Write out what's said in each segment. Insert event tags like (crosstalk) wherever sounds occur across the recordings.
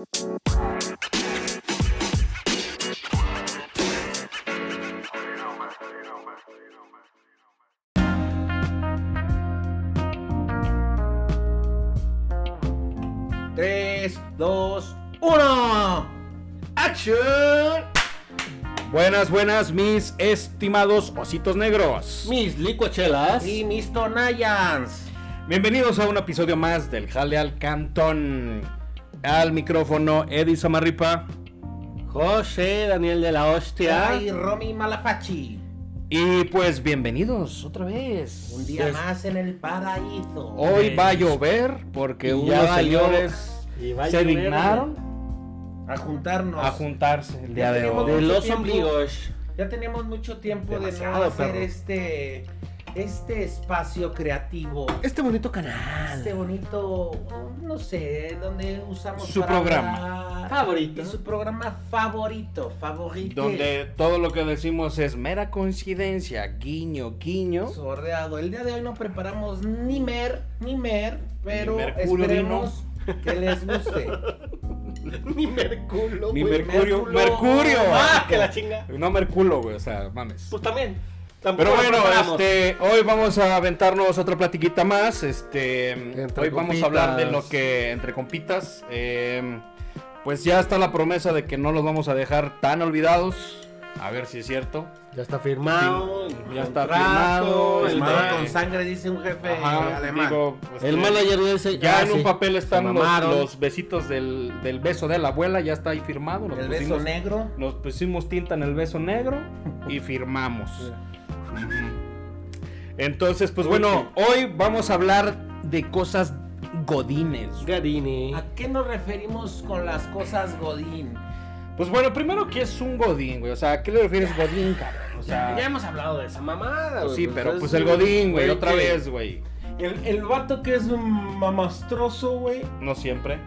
3, 2, 1. ¡Action! Buenas, buenas, mis estimados ositos negros. Mis licuachelas. Y mis Tonayans. Bienvenidos a un episodio más del Jale al Cantón. Al micrófono, Eddie Samarripa. José Daniel de la Hostia. Y Romy Malafachi. Y pues bienvenidos otra vez. Un día Pues, más en el paraíso. Hoy va a llover porque Y unos señores se llover, dignaron A juntarnos. a juntarse el día Ya de hoy. De los ombligos. Ya teníamos mucho tiempo de no hacer perro. este este espacio creativo. Este bonito canal. Este bonito, no sé, donde usamos Su para programa. Favorito. Y su programa favorito, favorito. Donde todo lo que decimos es mera coincidencia, guiño, guiño. Sordeado. El día de hoy no preparamos ni mer, ni mer, pero Ni mercurio, esperemos (laughs) que les guste. (laughs) Merculo. Mi güey. Mercurio. Mercurio. Ah, que la chinga. No Merculo, güey, o sea, mames. Pues también. Tampoco Pero bueno, este, hoy vamos a aventarnos otra platiquita más. Este, Entre hoy vamos a hablar de lo que entre compitas. eh, pues ya está la promesa de que no los vamos a dejar tan olvidados. A ver si es cierto. Ya está firmado. Ya está contrato, firmado, El, Firmado ma- con sangre, dice un jefe Ajá, alemán. digo, pues, el manager dice. Ya ah, en un papel están los, los besitos del, del beso de la abuela, ya está ahí firmado. Nos el beso negro. Nos pusimos tinta en el beso negro y firmamos. Entonces, pues bueno, hoy vamos a hablar de cosas godines. Garini. ¿A qué nos referimos con las cosas Godín? Pues bueno, primero, ¿qué es un godín, güey? O sea, ¿a qué le refieres godín, cabrón? O sea, ya hemos hablado de esa mamada, pues güey, sí, pero es pues el godín, güey, otra que- vez, güey. El, el vato que es un mamastroso, güey. No siempre.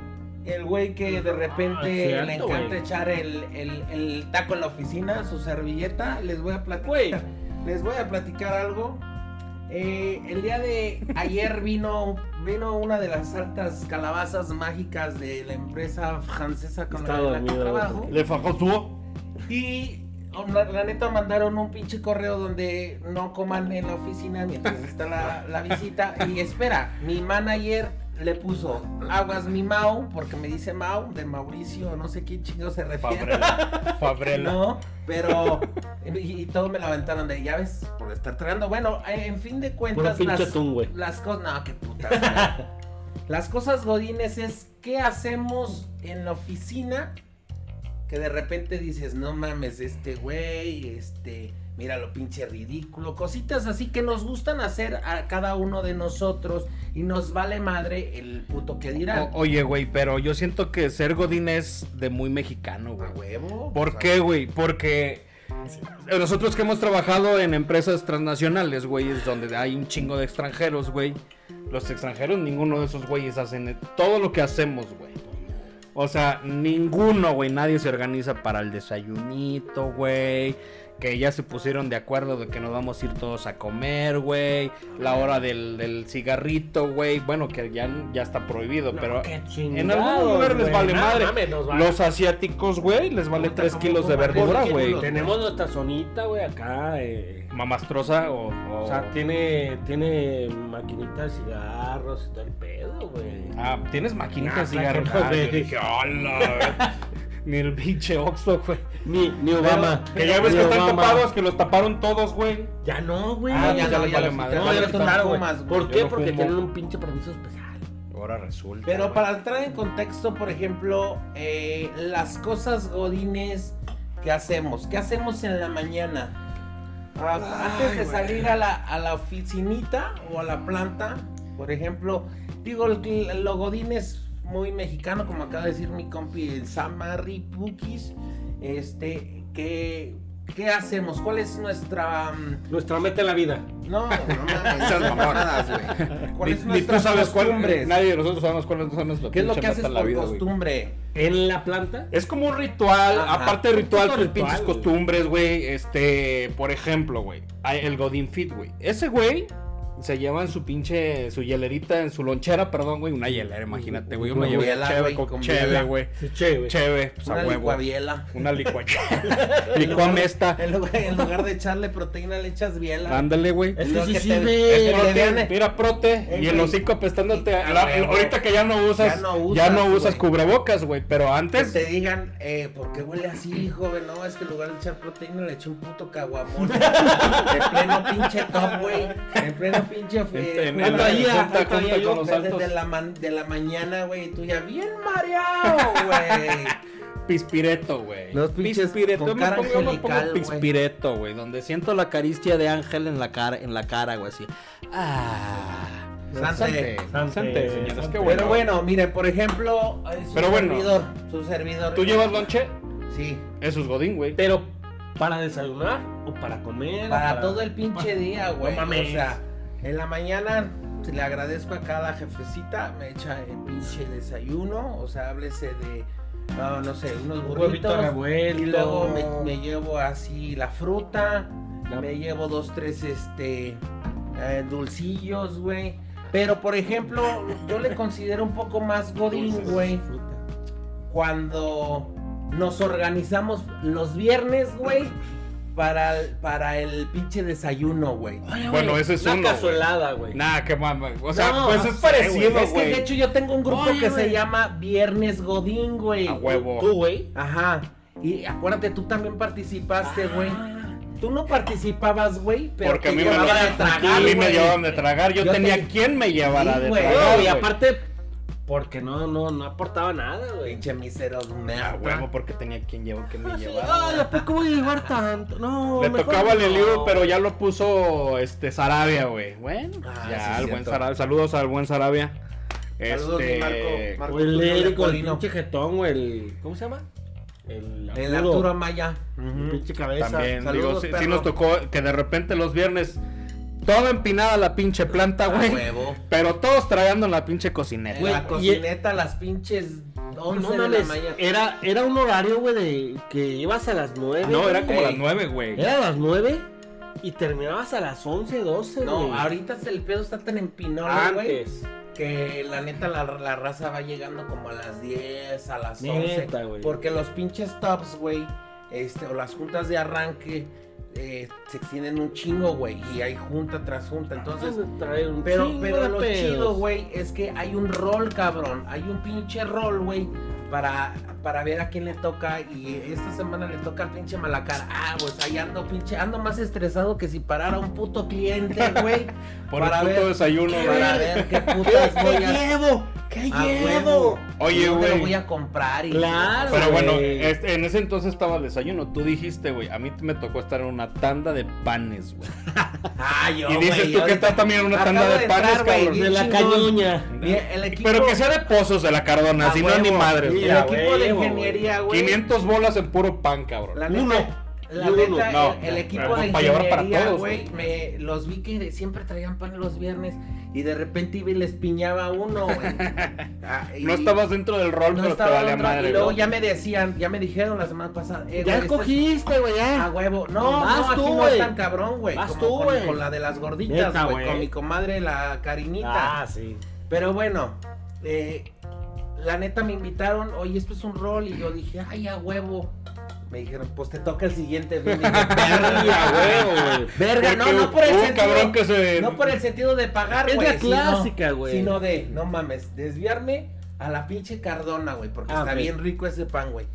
El güey que de repente Ah, le cierto, encanta güey. echar el, el- el taco en la oficina, su servilleta. Les voy a platicar. Güey. Les voy a platicar algo. Eh, el día de ayer vino, vino una de las altas calabazas mágicas de la empresa francesa con Está la, la que trabajo. Le fajó su. Y oh, la, la neta mandaron un pinche correo donde no coman en la oficina mientras está la, la visita. Y espera, mi manager le puso aguas mi Mau, porque me dice Mau, de Mauricio, no sé quién chingo se refiere. Fabrela. Fabrela. (laughs) No, pero. Y, y todo me lo aventaron de llaves por estar tragando. Bueno, en fin de cuentas, pinche las, atún, güey. las cosas. No, qué putas. (laughs) las cosas godines es qué hacemos en la oficina que de repente dices, no mames, este güey, este. Mira lo pinche ridículo, cositas así que nos gustan hacer a cada uno de nosotros y nos vale madre el puto que dirán. O- oye, güey, pero yo siento que ser godín es de muy mexicano, güey. Huevo. ¿Por pues, qué, güey? Porque nosotros que hemos trabajado en empresas transnacionales, güey, es donde hay un chingo de extranjeros, güey. Los extranjeros, ninguno de esos güeyes hacen todo lo que hacemos, güey. O sea, ninguno, güey, nadie se organiza para el desayunito, güey. Que ya se pusieron de acuerdo de que nos vamos a ir todos a comer, güey. La hora del, del cigarrito, güey. Bueno, que ya, ya está prohibido, pero en algún lugar les vale madre. mames, nos vale. Los asiáticos, güey, les vale Puta, 3 ¿cómo kilos de verdura, güey. Tenemos nuestra zonita, güey, acá. eh. Mamastrosa o, o- O sea, tiene, tiene maquinita de cigarros y todo el pedo, güey. Ah, ¿tienes maquinitas de Ah, cigarros? Ah, dije, hola, güey. (laughs) Ni el pinche Oxxo, güey. Ni, ni Obama. Que ya ves Ni que están Obama. tapados, que los taparon todos, güey. Ya no, güey. Ah, ya ya, no, no, ya ya madre. No, ya no fumas, güey. ¿Por qué? no Porque fumo. tienen un pinche permiso especial. Ahora resulta. Pero güey. para entrar en contexto, por ejemplo, eh, las cosas godines que hacemos. ¿Qué hacemos en la mañana? Ah, Antes de salir a la, a la oficinita o a la planta, por ejemplo, digo, el, lo godín es muy mexicano, como acaba de decir mi compi, el Samari Pukis. Este, que, ¿qué hacemos? ¿Cuál es nuestra... mm, Nuestra meta en la vida. No, no mames, (laughs) Esas mamadas, güey. Ni, ¿Cuáles son ni tú nuestras sabes cuál. costumbres? Nadie de nosotros sabemos cuáles son nuestras ¿Qué es lo que haces por vida, costumbre? En la planta. Es como un ritual, Ajá. aparte de ritual, Un tus ritual, pinches costumbres, güey. Este, por ejemplo, güey, el Godin Fit, güey. Ese güey se llevan su pinche, su hielerita en su lonchera, perdón, güey, una hielera, imagínate, güey, llevé biela, cheve güey, con con cheve, güey. Sí, che, güey. Cheve, pues a Una huevo. licuabiela. Una licuachela. (laughs) (laughs) Licuame esta. En lugar, en lugar de echarle proteína le echas biela. Ándale, güey. Es Lo que sí que te-. Es que prote, mira, prote, Eh, y el hocico apestándote. Y- a a la- ahorita que ya no usas, Ya no ya no usas, güey. cubrebocas, güey, pero Que antes, te digan, eh, ¿por qué huele así, joven? No, es que en lugar de echar proteína le eché un puto caguamón. (laughs) en pleno pinche top, güey. En pleno pinche. En- en- traía, junta- ahí traía junta yo, con los desde altos. de la, man- de la mañana, güey, y tú ya bien mareado, güey. (laughs) pispireto, güey. Los pinches pispireto, con yo me cara pongo, yo me pongo angelical, pispireto, güey, donde siento la caricia de ángel en la cara, en la cara, güey, así. Ah. Sante. Sante, Sante, señores, sante. qué bueno. Pero bueno, mire, por ejemplo, eh, su Pero bueno. servidor, su servidor. ¿Tú llevas lonche? Sí, Eso es godín, güey. Pero, ¿para desayunar o para comer? o para todo el pinche día, güey. mames. o sea, en la mañana le agradezco a cada jefecita, me echa el pinche desayuno, o sea, háblese de, no, no sé, unos burritos. revuelto. Y luego me, me llevo así la fruta, La- me llevo dos, tres, este, eh, dulcillos, güey. Pero, por ejemplo, yo le considero un poco más godín, güey, cuando nos organizamos los viernes, güey, para, el- para el pinche desayuno, güey. Bueno, güey, ese es una uno, güey. cazuelada, güey. Nah, qué mama. O sea, No, pues es parecido, güey. Es que de güey. hecho yo tengo un grupo Oye, que güey. se llama Viernes Godín, güey. A huevo. Tú, güey. Ajá. Y acuérdate, tú también participaste, güey. Ah. Tú no participabas, güey, pero Porque a mí, me, llevaban a a tragar, mí me güey. llevaban de tragar. Yo, Yo tenía te- quien me llevara Sí, de güey. tragar. No, y güey. aparte, porque no, no, no aportaba nada, güey. Pinche miseros, A merda. huevo, porque tenía quien llevó que me Ah. Ay, ¿a poco voy a llevar tanto? No, Le mejor tocaba el libro, pero ya lo puso este Sarabia, güey. Bueno, Ah, ya sí, al buen. Sarabia. Saludos al buen Sarabia. Saludos, Este, mi Marco. Marco O el Tulio Érico, el pinche jetón, güey. El, ¿Cómo se llama? El El Arturo Amaya. Pinche cabeza. También, Saludos, digo, sí, sí nos tocó que de repente los viernes toda empinada la pinche planta, güey. Pero todos tragando en la pinche cocineta. En Güey, la y- cocineta, las pinches 11 No de la mañana. era, era un horario, güey, de que ibas a las 9. No, era como Ey. las nueve, güey. Era a las 9 y terminabas a las 11, 12, No, güey. ahorita el pedo está tan empinado, güey. Antes. Que la neta la, la raza va llegando como a las 10, a las 11. Neta, güey. Porque los pinches tops, güey, este, o las juntas de arranque eh, se extienden un chingo, güey. Y hay junta tras junta. Entonces, un pero, pero lo pedos. chido, güey, es que hay un rol, cabrón. Hay un pinche rol, güey. Para, para ver a quién le toca. Y esta semana le toca al pinche Malacar. Ah, pues ahí ando, pinche. Ando más estresado que si parara un puto cliente, (laughs) güey. Por para el puto ver- desayuno, Para güey. ver qué putas voy a llevo? ¿Qué a huevo. Oye, ¿Y dónde güey. lo voy a comprar? Y Claro. Pero bueno, este, en ese entonces estaba el desayuno. Tú dijiste, güey, a mí me tocó estar en una tanda de panes, güey. (laughs) Ah, yo, Y dices tú que estás también en una tanda de panes, entrar, cabrón. De la cañoña. El equipo, Pero que sea de pozos de la Cardona, A si no ni huevo. El equipo de ingeniería, güey. 500 bolas en puro pan, cabrón. La Uno. neta, la neta, No, el, el equipo de para llevar para ingeniería, todos, güey, me los vi que siempre traían pan los viernes y de repente iba y les piñaba uno, güey. (laughs) Ah, No estabas dentro del rol, no pero te estaba valía dentro, madre, y luego ya me decían, ya me dijeron la semana pasada, eh, Ya güey, este- escogiste, güey, A ya. huevo. No, Vas no, aquí tú, no güey. es tan cabrón, güey. Vas tú, con, güey. con la de las gorditas, güey. Con mi comadre, la Carinita. Ah, sí. Pero bueno, eh, la neta me invitaron, oye, esto es un rol. Y yo dije, ay, a huevo. Me dijeron, pues te toca el siguiente. fin". Y dije, verga, huevo, güey. Verga, no, no por el sentido. que se- No por el sentido de pagar, Es güey. la clásica, güey. Sino de, no mames, desviarme a la pinche Cardona, güey. Porque Ah, está bien rico ese pan, güey.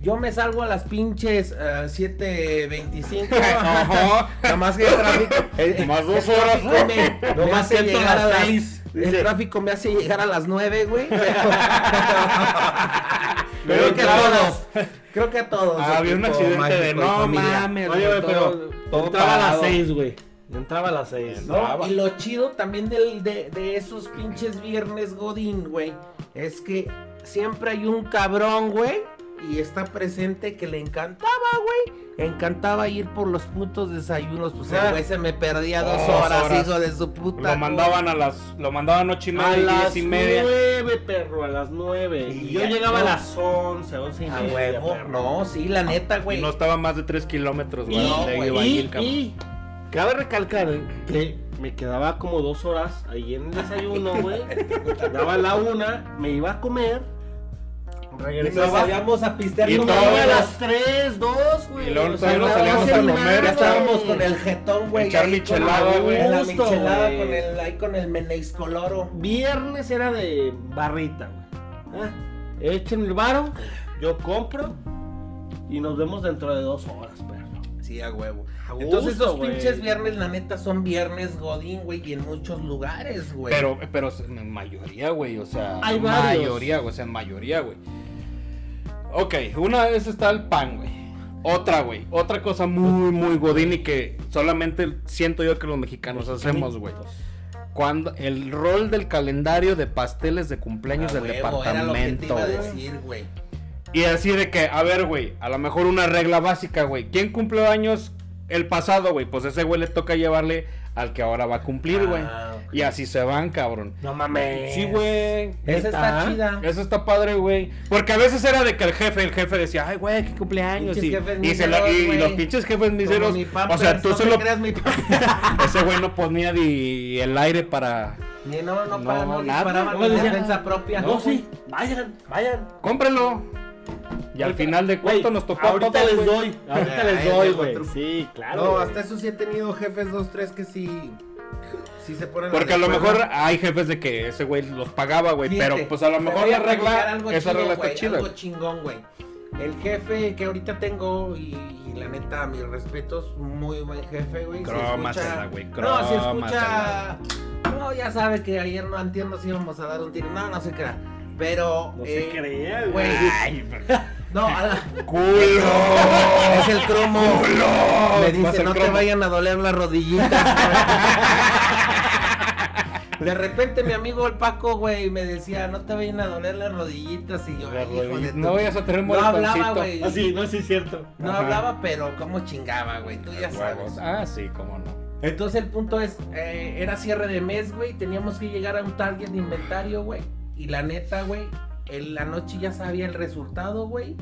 Yo me salgo a las pinches eh, 7.25. (laughs) Ajá. Nada más que el tráfico. Más dos horas. Me, No me más hace siento llegar las a las seis. El tráfico me hace llegar a las 9, güey. (laughs) Pero creo que a todos. Creo que a todos. Ah, había un accidente de mágico no mames, Oye, güey, pero todo- entraba a las parado. 6, güey. Entraba a las 6. ¿no? Brava. Y lo chido también del, de, de esos pinches viernes Godín, güey, es que siempre hay un cabrón, güey, y está presente que le encantaba, güey. Encantaba ir por los putos desayunos. Pues el Ah. güey se me perdía dos horas, horas. hijo de su puta. Lo mandaban a las, lo mandaban ocho y A media, las diez y media. 9, perro, a las 9. Y Y yo llegaba no. a las 11, 11 y A media. huevo. perro. No, sí, la neta, güey. Y no estaba más de 3 kilómetros, güey. No, Y, el y Cabe recalcar eh, que me quedaba como dos horas ahí en el desayuno, güey. (laughs) Daba la una, me iba a comer. Y nos salíamos a pistear Y como a a las 3, 2, güey. Y luego O sea, todavía nos no, salíamos a comer, Ya estábamos con el jetón, güey. Echar michelada, la- güey. En la michelada, güey. con el, ahí con el Menex Coloro. Viernes era de barrita, güey. Ah, echen el varo, yo compro y nos vemos dentro de dos horas, perro. Sí, a huevo. A Entonces esos pinches viernes, la neta, son viernes godín, güey, y en muchos lugares, güey. Pero, pero en mayoría, güey, o sea, Hay varios. mayoría, güey, o sea, en mayoría, güey. Ok, una vez está el pan, güey. Otra, güey, otra cosa muy, muy godín y que solamente siento yo que los mexicanos hacemos, güey. Cuando el rol del calendario de pasteles de cumpleaños del huevo, Era lo que te departamento, iba a decir, güey. Y así de que, a ver, güey, a lo mejor una regla básica, güey. ¿Quién cumplió años el pasado, güey? Pues ese güey le toca llevarle al que ahora va a cumplir, güey. Ah, ok. Y así se van, cabrón. No mames. Sí, güey. Esa está chida. Eso está padre, güey. Porque a veces era de que el jefe, el jefe decía, ay, güey, qué cumpleaños. Y, y se lo- miseros, y- y güey. los pinches jefes miseros. mi O sea, tú no se te lo. creas mi. (laughs) Ese güey no ponía ni el aire para. Ni no, no, No, para, no nada. disparaban No, defensa propia. No, sí, vayan, vayan. Cómprenlo. Y al final de cuentas nos tocó a Ahorita todos, les doy, ahorita les doy, dejo güey. Sí, claro. No, hasta eso sí he tenido jefes, dos, tres, que sí. Sí se ponen Porque a lo mejor hay jefes de que ese güey los pagaba, güey. Pero pues a lo mejor la regla, algo esa regla está chida. Algo chingón, güey. El jefe que ahorita tengo y, y la neta, mis respetos, muy buen jefe, güey. Escucha- güey, No, si escucha... No, ya sabe que ayer no entiendo si íbamos a dar un tiro. No, no se crea. Pero... No eh, se crea, güey. Ay, pero- (laughs) No, a la- culo. es el cromo. Me Va a dice, no te cromo". vayan a doler las rodillitas. De repente mi amigo el Paco, güey, me decía, no te vayan a doler las rodillitas. Y yo, Las "Ay, hijo de rodillitas. tu-". No vayas a tener No hablaba, güey. Ah, sí, no, sí es cierto. No Ajá. hablaba, pero cómo chingaba, güey. Tú ya sabes. Ah, sí, cómo no. Entonces el punto es, eh, era cierre de mes, güey. Teníamos que llegar a un target de inventario, güey. Y la neta, güey, en la noche ya sabía el resultado, güey.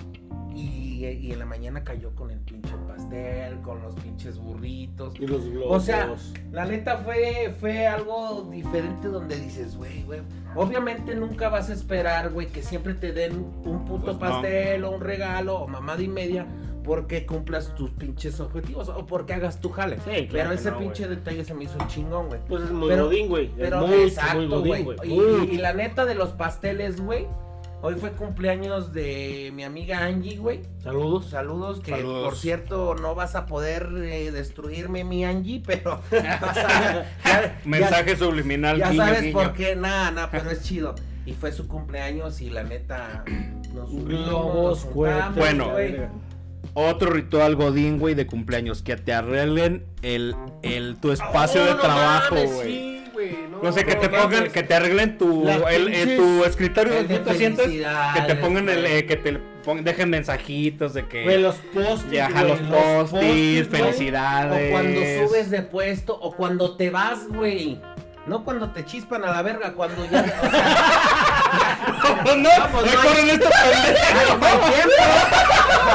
Y, y en la mañana cayó con el pinche pastel, con los pinches burritos. Y los globos. O sea, la neta fue, fue algo diferente donde dices, güey, güey. Obviamente nunca vas a esperar, güey, que siempre te den un puto Pues no. pastel o un regalo o mamada y media porque cumplas tus pinches objetivos o porque hagas tu jale. Sí, claro Pero ese no, pinche güey. detalle se me hizo chingón, güey. pues es muy pero- godín, güey. Es Pero muy exacto, godín, güey. Y, la neta de los pasteles, güey. Hoy fue cumpleaños de mi amiga Angie, güey. Saludos. Saludos, que Saludos. por cierto no vas a poder eh, destruirme mi Angie, pero (laughs) vas a- ya- Mensaje subliminal. ya, ya guiño, sabes por qué, nada, nada, pero es chido. Y fue su cumpleaños y la neta nos (laughs) unimos, Globos, nos cohetes, juntamos, Bueno. güey. Otro ritual godín, güey, de cumpleaños. Que te arreglen el, el, tu espacio Oh, de no trabajo, mames, güey. Sí, güey. No, No sé, que te pongan, que te arreglen tu, el, tu escritorio el de donde te sientes, que te pongan el, eh, que te pon- dejen mensajitos de que Güey, los post ya ajá, los postis, felicidades. O cuando subes de puesto o cuando te vas, güey. No cuando te chispan a la verga, cuando ya. O sea, (laughs) no, no, pues no hay- esta pendeja. ahí no hay tiempo.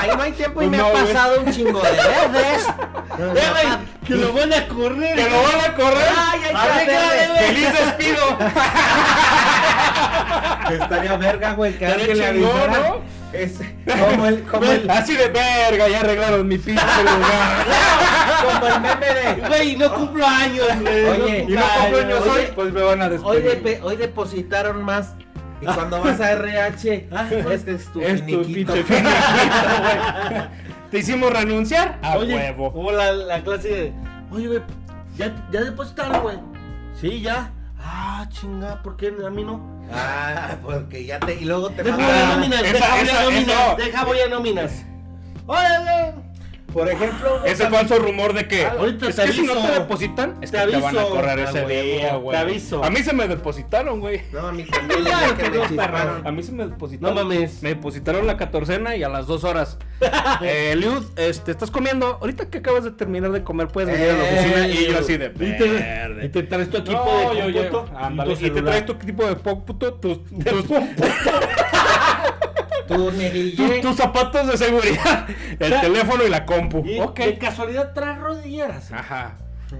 Ahí no hay tiempo y Pues me no, ha pasado un chingo de veces. Eh, que lo van a correr. Que lo van a correr. Ay, ay, ay. Feliz despido. (laughs) Estaría verga, güey, que alguien le avisara. ¿no? Es como el, como el, Así de verga, ya arreglaron mi pinche (laughs) lugar. como el meme de. Güey, no cumplo años, güey. Oye, Y no cumplo años Oye, hoy, pues me van a Hoy, despedir. depe- hoy depositaron más. Y cuando vas a RH, es que es tu Es tu finiquito. pinche finiquito, güey. Te hicimos renunciar a Oye, huevo. Como la, la clase de. Oye, güey, ¿ya, ya depositaron, güey. Sí, ya. Ah, chinga, ¿por qué a mí no? Ah, porque ya te. Y luego te Deja voy a nóminas, deja voy a nóminas, eso. Por ejemplo, güey, Ese falso rumor de que Ahorita es te que si no aviso. te depositan, es Te que te van a aviso. correr Ah, ese día, te güey. aviso. A mí se me depositaron, güey. No, a mí (laughs) también. Ya, ya que me perdón, chisparon. A mí se me depositaron. No mames. Me depositaron la catorcena y a las dos horas. (laughs) eh, Liud, este, ¿estás comiendo? Ahorita que acabas de terminar de comer, puedes venir a la Eh, oficina. Y yo así de Y te, y te traes tu equipo No, de yo cómputo Ándale, y te traes tu equipo de cómputo, tus, tus, (laughs) Tu tus, zapatos de seguridad, el teléfono y la compu. Y Ok. de casualidad traes rodilleras. Ajá.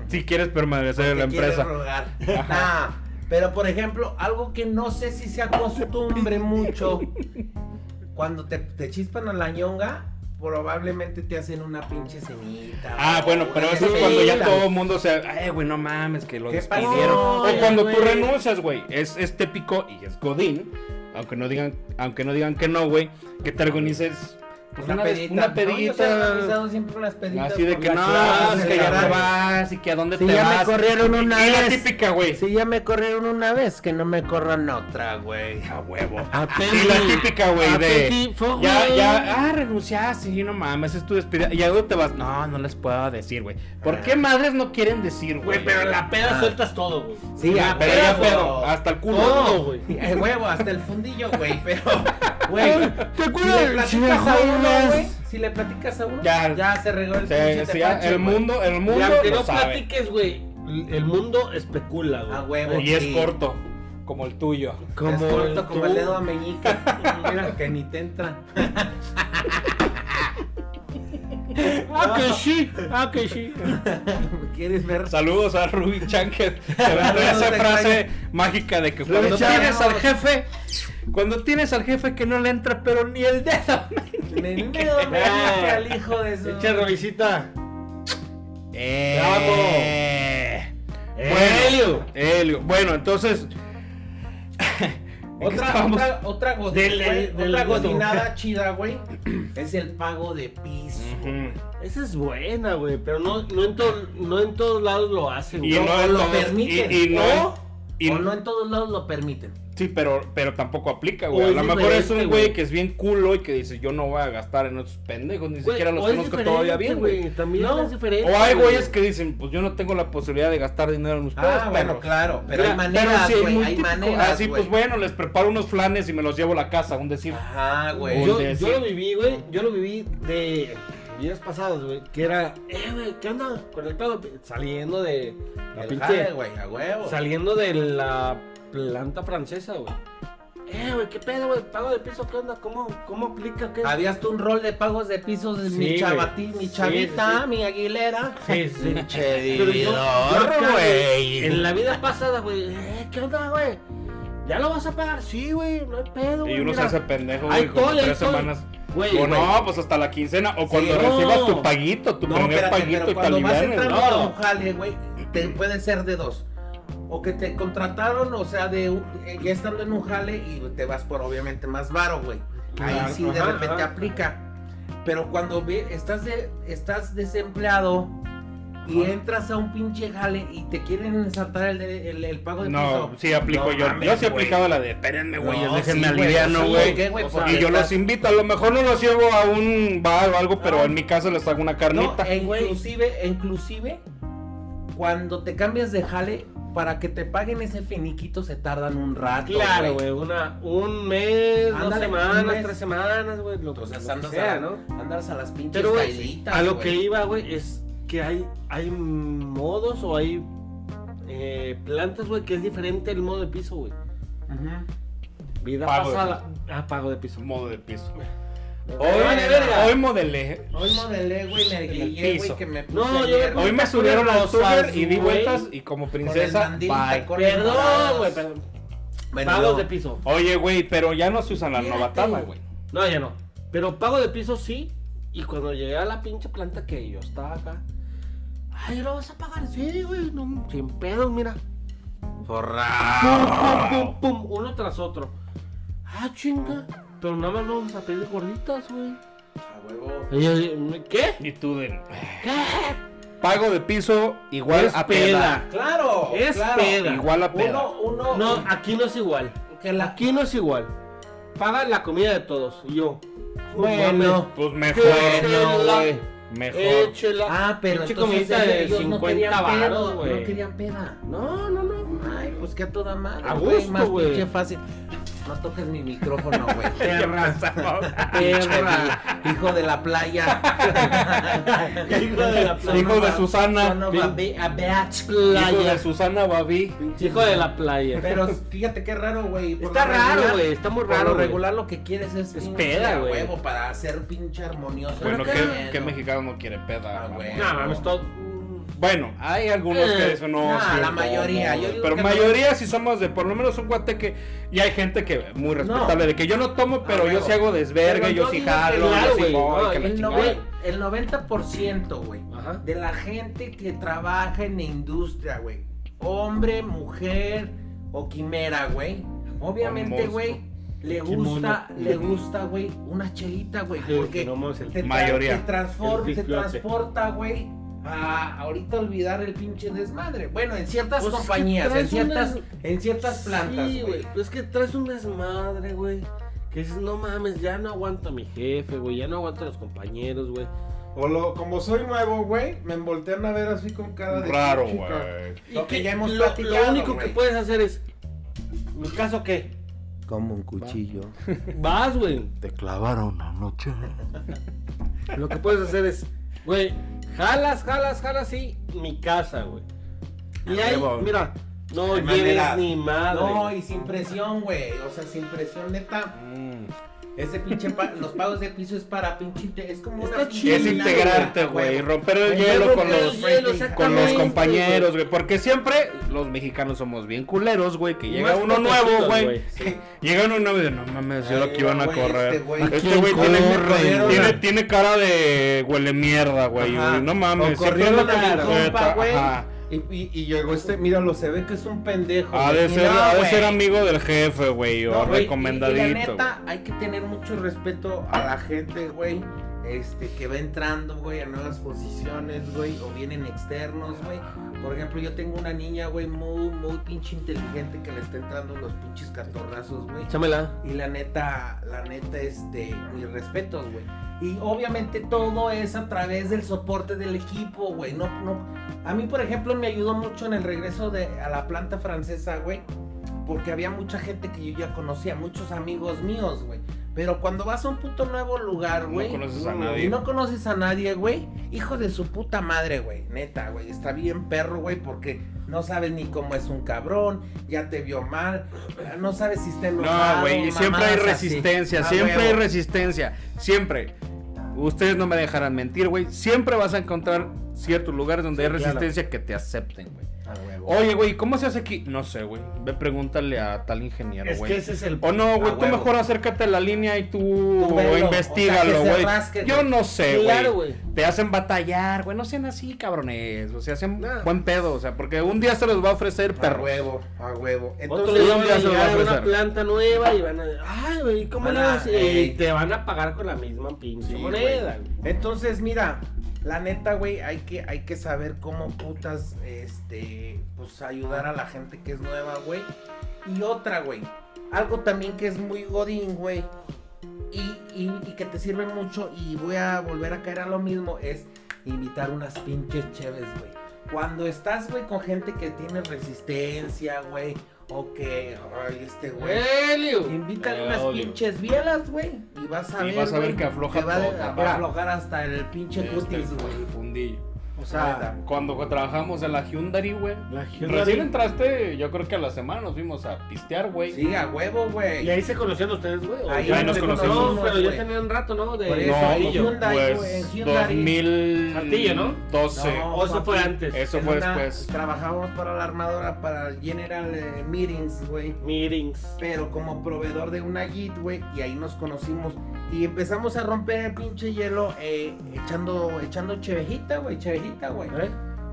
Si quieres permanecer en la empresa. rogar. Nah, pero por ejemplo, algo que no sé si se acostumbre mucho, cuando te, te chispan a la ñonga, probablemente te hacen una pinche cenita. Ah, bueno, pero eso es cuando ya todo el mundo se. Ay, güey, no mames, que lo despidieron. O Ay, cuando tú renuncias, güey. Es, es típico y es Godín. Aunque no digan, aunque no digan que no, güey. Que te organices. Pues Una, una, vez- pedita. una No, yo pedita. peditas. así de que la no, clase, pues que ya te vas y que a dónde Si te ya me corrieron una y la vez. típica, güey. Si ya me corrieron una vez, que no me corran otra, güey. A huevo. Apenas. Y la típica, güey, de. Ya, ya, ah, renunciaste, sí, no mames, es tu despedida. ¿Y a dónde te vas? No, no les puedo decir, güey. ¿Por qué madres no quieren decir, güey? Güey, pero en la peda Ah. sueltas todo, güey. Sí, Ya, a Pero ya pedo. hasta el culo. Todo, güey. El huevo, hasta el fundillo, güey, pero, (laughs) güey, ¿Te acuerdas güey, si le platicas a uno, Ya. ya, se regó el pinche sí, ya, tepache, el güey. mundo, el Y mundo aunque lo no sabe. platiques, güey, el mundo especula, güey. A huevo. Y es corto, como el tuyo. Como es corto como tú. el dedo a meñique. (laughs) Mira que ni te entra. (laughs) Ah, que sí, ah, que sí. (laughs) ¿Quieres ver? Saludos a Ruby Chan que se esa frase mágica de que cuando tienes al jefe, cuando tienes al jefe que no le entra pero ni el dedo. (laughs) Me dedo meñique al hijo de su. Echa revisita. Eh. Helio. Bueno, Helio. Bueno, entonces. ¿en qué Otra, otra, otra, godi- Del- güey, del otra gusto. godinada chida, güey. (clears throat) Es el pago de piso. Ujú. Esa es buena, güey, pero no, no, en to- no en todos lados lo hacen, Y güey. no o en lo todos- permiten. y- y no y- o no en todos lados lo permiten. Sí, pero, pero tampoco aplica, güey. A lo mejor es un güey que es bien culo y que dice, yo no voy a gastar en esos pendejos, ni Güey, siquiera los conozco todavía bien, güey. También No. es diferente. O hay güey. güeyes que dicen, pues yo no tengo la posibilidad de gastar dinero en ustedes, Ah, bueno, claro. Pero Mira, hay maneras, sí, güey. muy hay típico. maneras. Ah, sí, pues bueno, les preparo unos flanes y me los llevo a la casa, un decir. Ajá, güey. Yo, lo viví, güey. Yo lo viví de días pasados, güey. Que era, eh, güey, ¿qué onda? Con el pedo. Saliendo de la pinche. güey, a huevo. Saliendo de la planta francesa, güey. Eh, güey, ¿qué pedo, güey? ¿Pago de piso? ¿Qué onda? ¿Cómo, cómo aplica? ¿Qué? Habías tú un rol de pagos de pisos de Sí, mi chavatí, mi chavita, sí, sí. mi aguilera. Sí, sí. (laughs) (laughs) Güey. En la vida pasada, güey. Eh, ¿Qué onda, güey? ¿Ya lo vas a pagar? Sí, güey, no hay pedo, güey. Y uno se hace pendejo, güey, como tres semanas. Güey, o no, pues hasta la quincena. O cuando no. recibas tu paguito, tu No, primer espérate, paguito y cuando vas entrando ¿no? a un jale, güey, te puede ser de dos. O que te contrataron, o sea, de un- eh, ya estando en un jale y te vas por obviamente más varo, güey. Ahí Claro, sí de repente ajá. aplica. Pero cuando ve, estás de, estás desempleado y entras a un pinche jale y te quieren ensartar el, de- el, el pago de No, piso. sí aplico No yo. mames, yo sí he aplicado la de, espérenme, güey, No, déjenme sí, güey, aliviano, sí, güey. ¿qué, güey? O sea, y yo estás- los invito, a lo mejor no los llevo a un bar o algo, pero No. en mi casa les hago una carnita. e inclusive, inclusive, cuando te cambias de jale, para que te paguen ese finiquito se tardan un rato. Claro, güey, una, un mes, dos Ándale, semanas, mes. tres semanas, güey, lo, Entonces lo que sea, a, ¿no? andas a las pinches Pero, a lo que iba, güey, es que hay, hay modos o hay eh, plantas, güey, que es diferente el modo de piso, güey. Ujú. Vida Pago de pasada. Ah, pago de piso. Modo de piso. Me Hoy, vale hoy modelé. Hoy modelé, güey, me guillé, güey, que me puse No, yo- ayer, Hoy me subieron al Uber y di güey. vueltas y como princesa, bye. Perdón, güey, perdón. Pagos de piso. Oye, güey, pero ya no se usan la Fíjate. novatada, güey. No, ya no. Pero pago de piso sí. Y cuando llegué a la pinche planta que yo estaba acá. Ay, ¿lo vas a pagar? Sí, güey. No, sin pedos, mira. Forrado. pum, pum, pum, uno tras otro. Ah, chinga. Pero nada más vamos a pedir gorditas, güey. A huevo. ¿Qué? Y tú de. ¿Qué? Pago de piso igual Es a peda. peda. Claro, Es claro. peda. Igual a peda. Uno, uno, No, aquí no es igual. que la... Aquí no es igual. Paga la comida de todos. Y yo. Bueno. Pues mejor, Bueno, güey. Mejor. Échela. Ah, pero Pinche entonces de ellos no 50 querían varos, pedo, güey. No querían peda. No, no, no. Ay, pues que a toda madre. A güey, gusto, más güey. pinche fácil. No toques mi micrófono, güey. Perra. Perra. Hijo de la playa. Hijo de la playa. Hijo de Susana. Hijo de Susana Babi. Hijo de la playa. Pero fíjate qué raro, güey. Está raro, güey, está muy Por raro, lo regular lo que quieres es, peda, güey. huevo para ser pinche armonioso. Bueno, ¿qué, mexicano no quiere peda? Ah. No, mames, todo. Bueno, hay algunos Eh, que eso no. no, sí, la no, mayoría, no, yo digo pero mayoría sí somos de por lo menos un guate que. Y hay gente que muy respetable, de que yo no tomo, pero Ah, yo huevo. sí hago desvergue, Pero yo yo sí jalo, yo sí voy, no, El, noven- el 90%, güey, Ajá. de la gente que trabaja en la industria, güey, hombre, mujer o quimera, güey, obviamente, güey, le gusta, mono. le gusta, güey, una chelita, güey, Sí, porque que no el- te, tra- Mayoría. te, El te transporta, güey, a ahorita olvidar el pinche desmadre. Bueno, en ciertas Pues compañías, en ciertas, en ciertas plantas, Sí, güey. Pues es que traes un desmadre, güey. Que dices, no mames, ya no aguanto a mi jefe, güey. Ya no aguanto a los compañeros, güey. O lo, como soy nuevo, güey, me voltean a ver así con cara de Raro, güey. Y Lo que que ya hemos lo, platicado, lo único que puedes hacer es. ¿Mi caso qué? Como un cuchillo. Vas, güey. Te clavaron anoche. Lo que puedes hacer es, güey, jalas, jalas, jalas, sí, mi casa, güey. Y ahí, mira, no lleves ni madre. No, y sin presión, güey. O sea, sin presión, neta. Mm. Ese pinche pa- los pagos de piso es para pinche es como Está una chido, Es pinche integrarte, güey, romper el hielo con los, hielo, con los compañeros, güey. Porque siempre los mexicanos somos bien culeros, güey. Que llega uno nuevo, güey. Sí. Llega uno nuevo y dice, no mames, yo lo que iban a correr. este güey. Este ¿A güey quién tiene, tiene, tiene cara de huele mierda, güey. No mames, siempre Y, y, y llegó este, míralo, se ve que es un pendejo. Ha de ser, no, ha de ser amigo del jefe, güey, o recomendadito. Y, y la neta, hay que tener mucho respeto a la gente, güey. Este, que va entrando, güey, a nuevas posiciones, güey, o vienen externos, güey. Por ejemplo, yo tengo una niña, güey, muy, muy pinche inteligente que le está entrando los pinches catorrazos, güey. Échamela. Y la neta, la neta, este, mis respetos, güey. Y obviamente todo es a través del soporte del equipo, güey. No, no. A mí, por ejemplo, me ayudó mucho en el regreso de, a la planta francesa, güey. Porque había mucha gente que yo ya conocía, muchos amigos míos, güey. Pero cuando vas a un puto nuevo lugar, No güey. conoces a y nadie. no conoces a nadie, güey. Hijo de su puta madre, güey. Neta, güey. Está bien perro, güey, porque no sabes ni cómo es un cabrón. Ya te vio mal. No sabes si está enojado. No, güey, y siempre hay resistencia, A siempre hay resistencia, siempre. Ustedes no me dejarán mentir, güey. Siempre vas a encontrar ciertos lugares donde Sí, hay claro. resistencia que te acepten, güey. A huevo. Oye, güey, ¿cómo se hace aquí? No sé, güey. Ve, pregúntale a tal ingeniero, Es güey. que ese es el. O no, güey, A tú mejor acércate a la línea y tú, Tú velo, investigalo, o sea, güey. rasque, Yo güey. no sé, güey. Claro, güey. Te hacen batallar, güey. No sean así, cabrones. O sea, hacen Nah. buen pedo. O sea, porque un día se los va a ofrecer A perro. huevo, a huevo. Otro Entonces, van día a se lo va a a una ofrecer. planta nueva y van a. Ay, güey, ¿cómo le a- ey. Y te van a pagar con la misma pinche Sí, moneda. güey. Entonces, mira, la neta, güey, hay que, hay que saber cómo putas, este, pues ayudar a la gente que es nueva, güey. Y otra, güey, algo también que es muy godín, güey. Y, y, y que te sirve mucho, y voy a volver a caer a lo mismo, es invitar unas pinches chéves, güey. Cuando estás, güey, con gente que tiene resistencia, güey, o que, ay, este, güey. Eh, unas odio. pinches bielas, güey. Y vas a Y ver. vas a ver güey, que afloja va, a- todo, va a aflojar hasta el pinche Este, cutis, el güey. fundillo. O sea, cuando trabajamos en la Hyundai, güey. La Hyundai. Recién entraste, yo creo que a la semana nos fuimos a pistear, güey. sí, a huevo, güey. ¿Y ahí se conocían ustedes, güey? ¿O Ahí ya nos conocimos. No, pero ya güey. tenían rato, ¿no? De Por eso, No, ahí. Hyundai, pues Hyundai. 2000... Saltillo, ¿no? 12. No, O eso fue antes. Eso fue una- después. Trabajábamos para la armadora, para el General eh, Meetings, güey. Meetings. Pero como proveedor de una JIT, güey, y ahí nos conocimos. Y empezamos a romper el pinche hielo eh, echando, echando chevejita, güey, chevejita, güey. ¿Eh?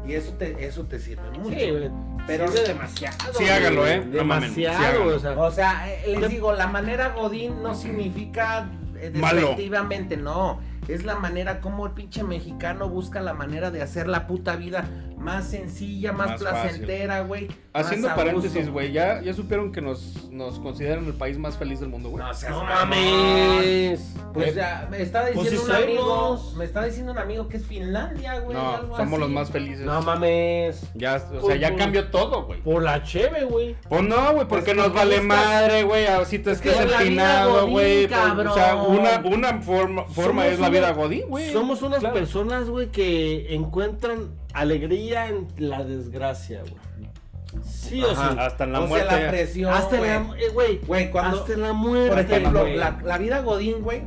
Y eso te, eso te sirve mucho. Sí, güey. Pero- Sirve demasiado. Sí, güey. háganlo, ¿eh? No mamen, sí, Demasiado, háganlo. o sea. O sea, eh, les digo, la manera Godín no significa eh, Malo. despectivamente, no. Es la manera como el pinche mexicano busca la manera de hacer la puta vida más sencilla, más, Más placentera, güey. Haciendo paréntesis, güey, ¿ya, ya supieron que nos, nos consideran el país más feliz del mundo, güey. No seas No mames. Pues Eh, ya, me está pues diciendo un amigo, me está diciendo un amigo que es Finlandia, güey. no, algo somos así. los más felices. No mames. Ya, o sea, ya cambió todo, güey. Por la cheve, güey. Pues no, güey, porque Pues nos vale madre, güey, así te que vida empinado, güey. pues, O sea, una, una forma, forma es la vida godín, güey. Somos unas Claro. personas, güey, que encuentran alegría en la desgracia, güey. Sí o Ajá. sí. Hasta en la o muerte. sea, la presión, Hasta en güey. la, eh, güey, Güey, cuando, hasta en la muerte. por ejemplo, la, la vida Godín, güey.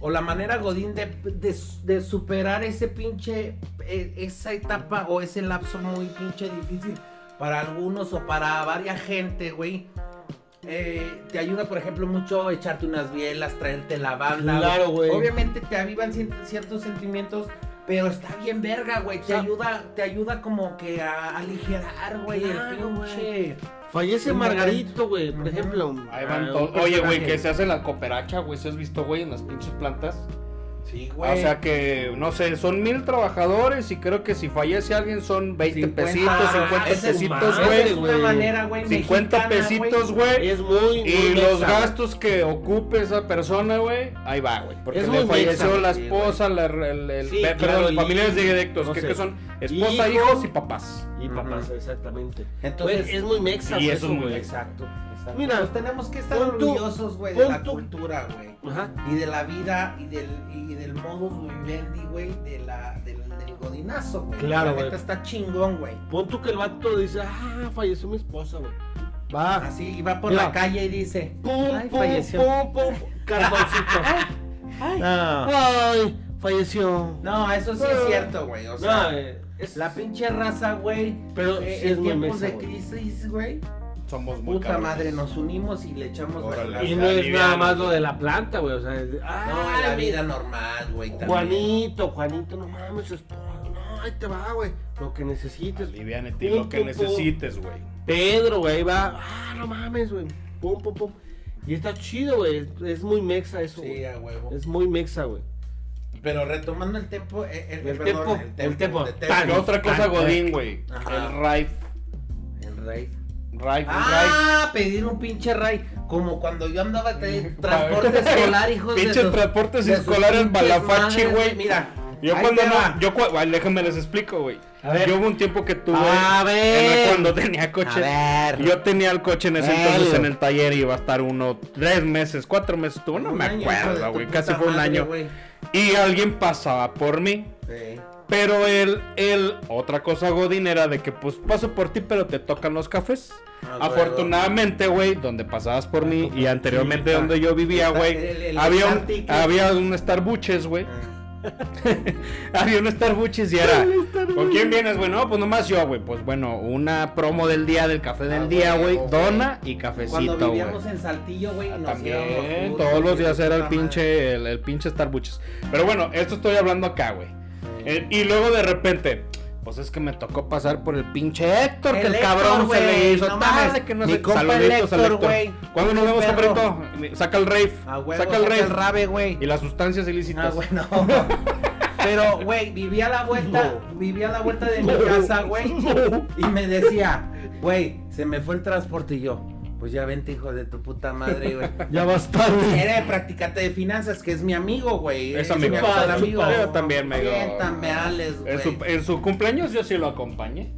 o la manera Godín de, de, de superar ese pinche, eh, esa etapa o ese lapso muy pinche difícil para algunos o para varias gente, güey. Eh, te ayuda, por ejemplo, mucho echarte unas bielas, traerte la banda. Claro, güey. Obviamente te avivan ciertos sentimientos, pero está bien verga, güey. Te O sea- ayuda, te ayuda como que a aligerar, güey, Claro, el pinche. Fallece Margarito, güey, por ejemplo. Ahí van Ah, todos. Oye, güey, que se hace la cooperacha, güey. ¿Se has visto, güey, en las pinches plantas? Sí, O güey. sea que, no sé, son mil trabajadores y creo que si fallece alguien son 20 pesitos, 50 esa es pesitos, Esa es güey. una manera, güey. 50 mexicana, pesitos, güey. güey. Es muy. Y muy los mexa, gastos que ocupe esa persona, güey, ahí va, güey. Porque Es le falleció mexa, la sí, esposa, la, el, el- Sí, pe- claro, perdón, y- familiares directos, no que, que son esposa, Hijo. hijos y papás. Y papás, exactamente. Entonces- Güey, es muy mexa, Y güey, eso es muy güey. Exacto, Mira, Pues tenemos que estar orgullosos, güey, de la cultura, güey. Ajá. Y de la vida y del, y del modus vivendi, güey, de la, del, del godinazo, güey. Claro, La güey. está chingón, güey. Pon tú que el vato dice, ah, falleció mi esposa, güey. Va. Así, y va por Mira. la calle y dice, Pum, ay, pum, falleció. pum, pum. Carboncito. (laughs) Ay. Ay, falleció. No, eso sí es cierto, güey. O sea, No, eh, es la pinche raza, güey. Pero eh, sí es en tiempos de crisis, güey. Somos muy Puta cabrones. madre, nos unimos y le echamos Órale. la Y no es nada más lo de la planta, güey. O sea, es de, No, ay, la mi- vida normal, güey. también. Juanito, Juanito, no mames, su esposa. No, ahí te va, güey. Lo que necesites. Aliviánate, Pum, lo que pum, necesites, güey. Pedro, güey, ahí va. Ah, no mames, güey. Pum, pum, pum. Y está chido, güey. Es, es muy mexa eso, Sí, a huevo. Es muy mexa, güey. Pero retomando el tempo, eh, el, El perdón, tempo, el tempo. de Tan- ¿Qué otra cosa, Tan- Godín, güey? Ajá. El Rife. El rey. Rife, Ah, pedir un pinche ray. Como cuando yo andaba de (laughs) transporte escolar, hijos transportes de sus escolares pinches balafache, madres, güey. Mira, Yo cuando no, va. yo ay, déjame les explico, güey. Yo hubo un tiempo que tuve A en ver. cuando tenía coche. A ver. Yo tenía el coche en ese entonces en el taller y iba a estar uno, tres meses, cuatro meses tuvo, no Un me año, acuerdo, güey, casi fue un madre, año. Y alguien pasaba por mí. Sí. Pero él, él, otra cosa Godín era de que pues paso por ti, pero te tocan los cafés. Ah, Afortunadamente, güey, donde pasabas por mí y anteriormente donde yo vivía, güey, había un, había un Starbuches, güey. (laughs) había un Starbuches y era, ¿con quién vienes, güey? No, pues nomás yo, güey. Pues bueno, una promo del día, del café del Ah, día, güey, dona y Cuando cafecito, güey. vivíamos en Saltillo, güey, nos También, todos los días era el pinche, el, el pinche Starbuches. Pero bueno, esto estoy hablando acá, güey. Eh, y luego de repente, pues es que me tocó pasar por el pinche Héctor, que El cabrón se le hizo no tarde, que no Mi compa el Héctor, güey. ¿Cuándo nos vemos, cabrito? Saca el rave. A huevo, saca el rave. el rave, güey. Y las sustancias ilícitas. Ah, güey, no. (laughs) Pero, güey, vivía a la vuelta, vivía a la vuelta de mi casa, güey. Y me decía, güey, se me fue el transporte y yo. Pues ya vente, hijo de tu puta madre, güey. (laughs) Ya vas tarde. Era de practicante de finanzas, que es mi amigo, güey. Es amigo. mi amigo. también me digo- Siéntame, Alex, En su, güey. en su cumpleaños yo sí lo acompañé.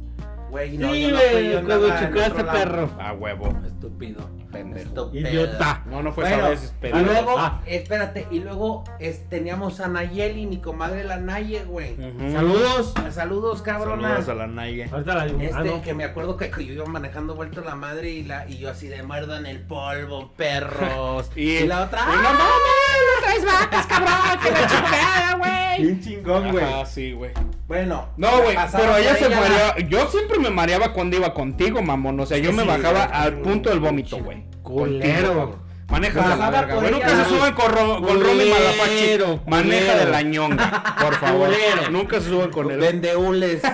Güey, no, Sí, yo no fui, güey, yo chocaste, perro. A huevo. Estúpido. Pendejo. Idiota. No, no fue Bueno, esa vez. y pero- luego, Ah. espérate, y luego es- teníamos a Nayeli, mi comadre la Naye, güey. Saludos. Saludos, cabrona. Saludos a la Naye. Ahorita la Este, ah, no. que me acuerdo que yo iba manejando vuelto la madre y la y yo así de muerdan el polvo, perros. (laughs) Y- y, la otra, y no ¡ah! mames, no traes vacas, (laughs) cabrón, que la (laughs) chingada, güey. Bien chingón, güey. Ajá, sí, güey. Bueno, No, güey, pero ella se la- mareaba. Yo siempre me mareaba cuando iba contigo, mamón. O sea, yo Sí, me bajaba al punto del vómito, güey. Culero. Contigo, cabrón. Manejas a la verga, güey. Nunca se suban con, Ro- con Romy. Maneja culero. de la ñonga, por favor. Culero. Nunca se suban con él. Vendehules. (laughs)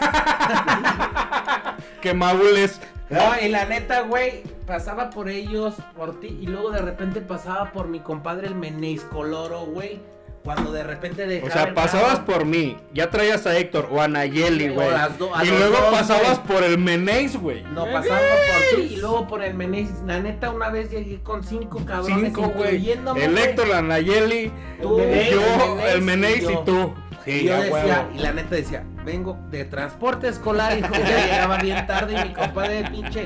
Que mabules. No, y la neta, güey, pasaba por ellos, por ti, y luego de repente pasaba por mi compadre el Meneis Coloro, güey. Cuando de repente O dejaba sea, el pasabas por mí, ya traías a Héctor o a Nayeli, O güey. Y luego dos, pasabas güey. por el Menéis, güey. No, pasaba por ti y luego por el Meneis. La neta, una vez llegué con cinco cabrones, Cinco, güey. El. Héctor, la Nayeli, Tú, yo, el el Menéis y y tú. Sí, Y yo ya decía, y la neta decía, vengo de transporte escolar, hijo, ya llegaba bien tarde y mi compadre pinche,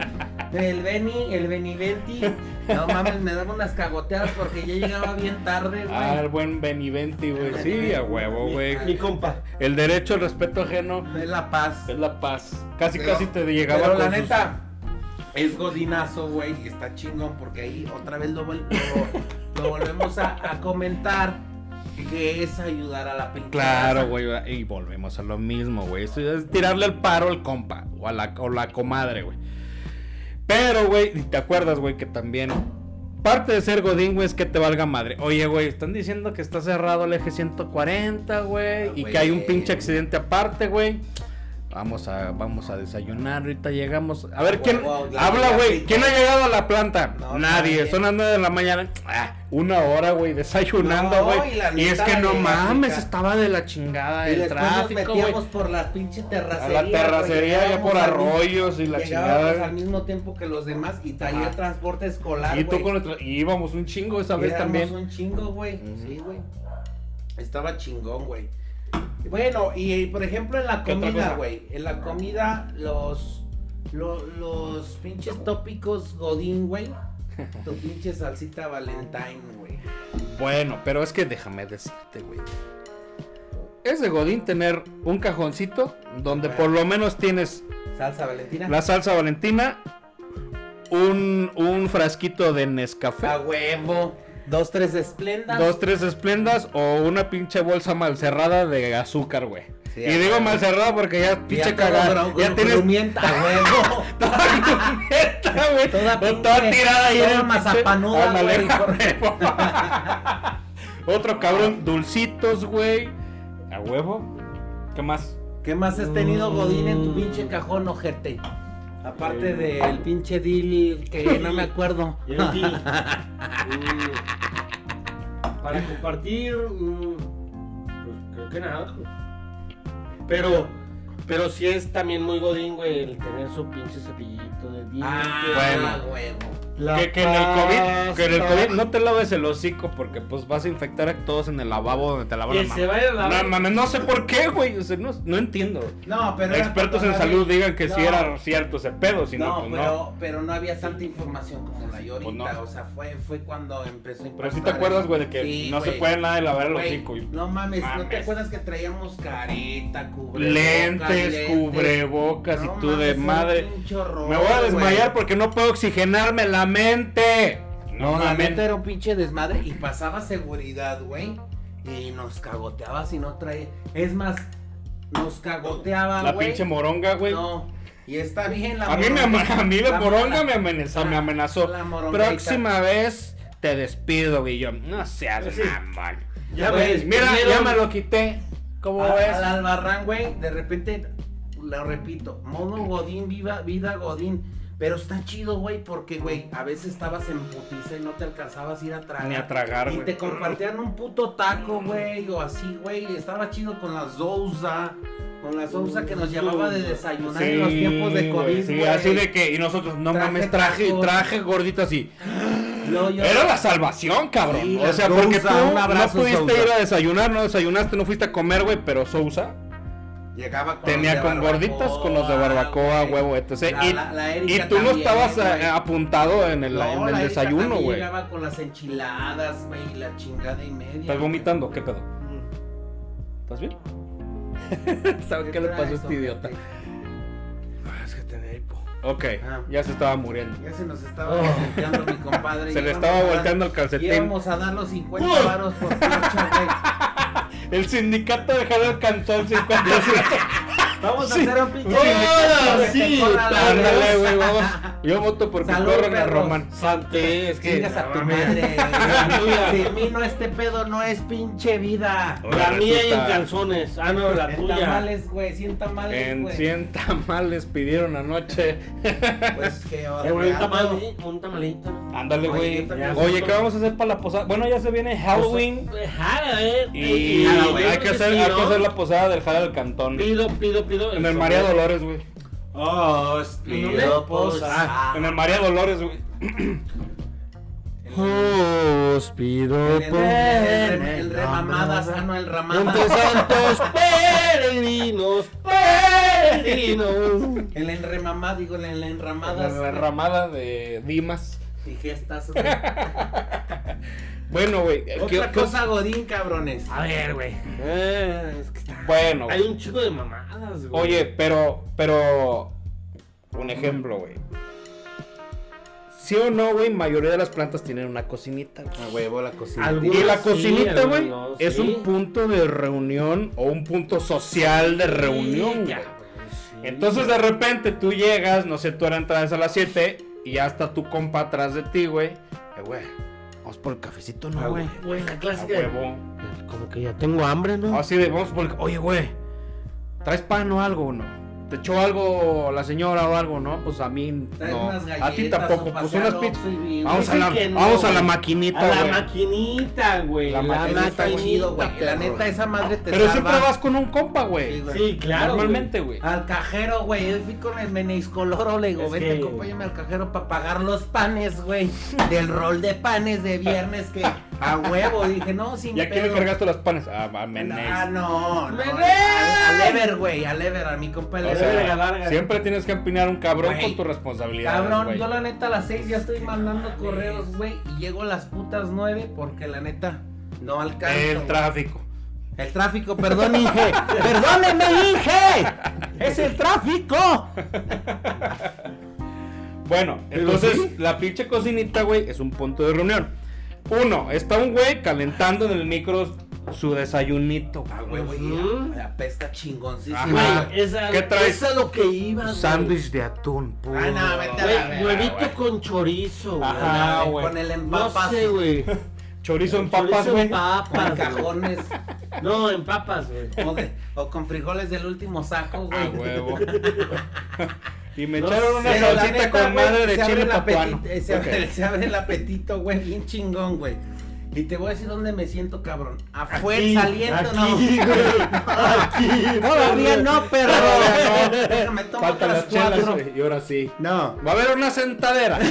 el Beni, el Beniventi, no mames, me daba unas cagoteadas porque ya llegaba bien tarde, güey. Ah, el buen Beniventi, güey. Sí, a huevo, güey. Mi compa. El derecho, el respeto ajeno de la paz. es la paz. Casi, Pero- casi te llegaba Pero con la sus- neta, es godinazo, güey, y está chingón porque ahí otra vez lo, lo- lo volvemos a, a comentar. Que es ayudar a la pinche Claro, güey, y volvemos a lo mismo, güey. Esto es tirarle el paro al compa o a la, o la comadre, güey. Pero, güey, ¿te acuerdas, güey, que también parte de ser Godín, güey, es que te valga madre? Oye, güey, están diciendo que está cerrado el eje 140, güey, Ah, y que hay un pinche accidente aparte, güey. Vamos a, vamos a desayunar, ahorita llegamos. A ver, Ah, ¿quién habla, la güey? ¿Quién ha llegado a la planta? No, nadie. nadie. Son las 9 de la mañana. Ah, una hora, güey, desayunando, No, güey. y es que no mames, estaba de la chingada Y el tráfico, nos por la pinche A terracería. la terracería ya por mismo- arroyos y la chingada. al mismo tiempo que los demás y traía el transporte escolar. Y tú con el y íbamos un chingo esa vez también. un chingo, güey. Sí, güey. Estaba chingón, güey. Bueno, y por ejemplo en la ¿Qué otra comida, güey. En la comida, los. lo- Los, pinches tópicos Godín, güey. Tu (laughs) pinche salsita Valentine, güey. Bueno, pero es que déjame decirte, güey. Es de Godín tener un cajoncito donde por lo menos tienes Salsa Valentina. la salsa valentina, un, un frasquito de A Nescafé, huevo. Dos, tres esplendas. dos, tres esplendas o una pinche bolsa mal cerrada de azúcar, güey. Sí, y digo mal cerrada porque ya Ya pinche cagada. Ya gru- tienes grumienta, a huevo. Neta, güey. Toda Toda, tirada ahí toda mazapanuda, (laughs) güey. Otro cabrón, dulcitos, güey. A huevo. ¿Qué más? ¿Qué más has tenido Godín en tu pinche cajón, ojete? Aparte del pinche deal que (laughs) no me acuerdo. Y el deal. Mm, para compartir, mm, pues creo que nada. Pero, pero sí es también muy godín, güey, el tener su pinche cepillito de dientes. bueno. huevo. La Que, que en el COVID, que en el COVID no te laves el hocico porque pues vas a infectar a todos en el lavabo donde te lavan la se mano. vaya a lavar. No sé por qué, güey. O sea, no, no entiendo. No, pero. era Expertos en salud había- digan que no, sí era cierto ese pedo, si no, pues pero, no. pero no había tanta información como la hay ahorita. Pues. O sea, fue, fue cuando empezó a Pero sí te acuerdas, güey, de que Sí, no se puede nada de lavar el Güey, hocico. No mames, ¿no te acuerdas que traíamos careta, cubrebocas, Lentes, cubrebocas y tú de mames, madre. Me voy a desmayar porque no puedo oxigenarme la mente. No, la era un pinche desmadre y pasaba seguridad, güey. Y nos cagoteaba si no traía. Es más, nos cagoteaba, La güey. pinche moronga, güey. No. Y está bien la A mí, me, moronga. a mí la La moronga me amenazó. Me amenazó. La. Próxima vez te despido, güey. Yo, no seas Sí. mamón. Ya Güey, ves, Mira, ya me lo quité. ¿Cómo A- ves? Al albarrán, güey, de repente, lo repito, modo Godín, viva, vida Godín. Pero está chido, güey, porque, güey, a veces estabas en putiza y no te alcanzabas a ir a tragar. Ni a tragar, Y te compartían un puto taco, güey, o así, güey. Estaba chido con la Sousa, con la Sousa que nos llevaba de desayunar en los tiempos de güey, COVID, Sí, güey. así de que, y nosotros, no Traje mames, traje, traje gordito así. Yo- Era la salvación, cabrón. Sí, o sea, porque tú no pudiste Sousa. ir a desayunar, no desayunaste, no fuiste a comer, güey, pero Sousa Llegaba con tenía los de con gorditas, con los de barbacoa, huevo, etc. La- y, la- la y tú no también, estabas güey. eh, apuntado en el, No, en el la desayuno, güey. Llegaba con las enchiladas, güey, y la chingada y media. ¿Estás vomitando? ¿Qué pedo? Mm. ¿Estás bien? (laughs) ¿Sabes qué le pasó a este idiota? (laughs) Ah, es que tenía hipo. Ok, Ah. ya se estaba muriendo. Ya se nos estaba Oh. volteando mi compadre. (laughs) Se le estaba volteando el calcetín. Íbamos a dar los 50 varos por pinche, güey. El sindicato de Javier Cantón 50 Vamos a hacer un pinche. Ahora sí, ándale, güey, vamos. Yo voto por que corran a perros. Román. Santé, es que. Chingas a tu madre. (laughs) La tuya. Sin mí no, este pedo no es pinche vida. La mía y en calzones. Ah, no, la En tuya. tamales, güey, 100 tamales, En güey. 100 tamales pidieron anoche. Pues que (laughs) Eh, un, ando- tamal, un tamalito. Ándale, güey. Oye, ¿qué vamos a hacer para la posada? Bueno, ya se viene Halloween. Pues, jala, eh. Y jala, güey. hay que hacer, hay que hacer la posada del Jala del Cantón. Pido, pido, pido. En el María Dolores, güey. Oh, pido posada. En el María Dolores, güey. Os pido El, el, remamadas, ah, no, el ramadas. Entre (laughs) santos peregrinos, peregrinos. El enremamada, digo, el La enramadas. ramada de Dimas. Y gestas. güey. (laughs) Bueno, güey. ¿qué- Otra qué- cosa godín, cabrones. A ver, güey. Eh, es que está- Bueno, Hay un chico de mamadas, güey. Oye, pero, pero, un ejemplo, güey. Sí o no, güey, mayoría de las plantas tienen una cocinita. güey. A huevo la cocina. Algunos Y la sí, cocinita, güey, es sí. un punto de reunión o un punto social de reunión, Ya, sí, Entonces ya. de repente tú llegas, no sé, tú eras entradas a las 7 y ya está tu compa atrás de ti, güey. Eh, güey, vamos por el cafecito, ¿no, Ah, güey? Güey, la A clásica. huevo. Como que ya tengo hambre, ¿no? Así de, vamos por el... Oye, güey, ¿traes pan o algo o no? ¿Te echó algo la señora o algo, no? Pues a mí no. unas A ti tampoco, pues unas pizzas. Vamos a la, no, vamos a la güey. maquinita, A la maquinita, güey. La La, maquinita, güey. La neta, esa madre te Pero salva. siempre vas con un compa, güey. Sí, claro. Normalmente, güey. Al cajero, güey. Yo fui con el meniscoloro, le digo, Es vete, que- acompáñame al cajero para pagar los panes, güey. Del rol de panes de viernes que a huevo. Dije, no, sin ¿Y a quién le pedo. cargaste los panes? Ah, a Menés. Ah, no, no. Menés. Al, Ever, güey. Al Ever, a mi compa el O siempre tienes que empinar un cabrón Güey. con tu responsabilidad. Cabrón, yo la neta a las 6 ya estoy mandando correos, güey. Y llego a las putas 9 porque la neta no alcanzo. El tráfico. El tráfico, perdón, Inge. (laughs) Perdóneme, Inge. Es el tráfico. Bueno, entonces la pinche cocinita, güey, es un punto de reunión. Uno, está un güey calentando en el micro su desayunito. güey. Ah, güey, güey. Ujú. Apesta chingoncísima. Ajá. Güey, esa, ¿Qué traes? Lo que iba, güey. Sándwich de atún, puro. Ah, no, vete a Güey, la verga, huevito güey. con chorizo, güey. Ajá, güey. Con el No empapas. sé, güey. (laughs) Chorizo en papas, Chorizo güey. en papas, Con güey. cajones. No, en papas, güey. o, de- o con frijoles del último saco, güey. A huevo. (laughs) y me No echaron una salsita con madre de chile papuano. apetito- Se (laughs) se abre el apetito, güey, bien chingón, güey. Y te voy a decir dónde me siento, cabrón. Afuera, Aquí, saliendo, aquí, no. güey. (laughs) Aquí. Todavía no, pero. No. Déjame tomar otras las chelas, cuatro. güey, y ahora sí. No. Va a haber una sentadera. (laughs)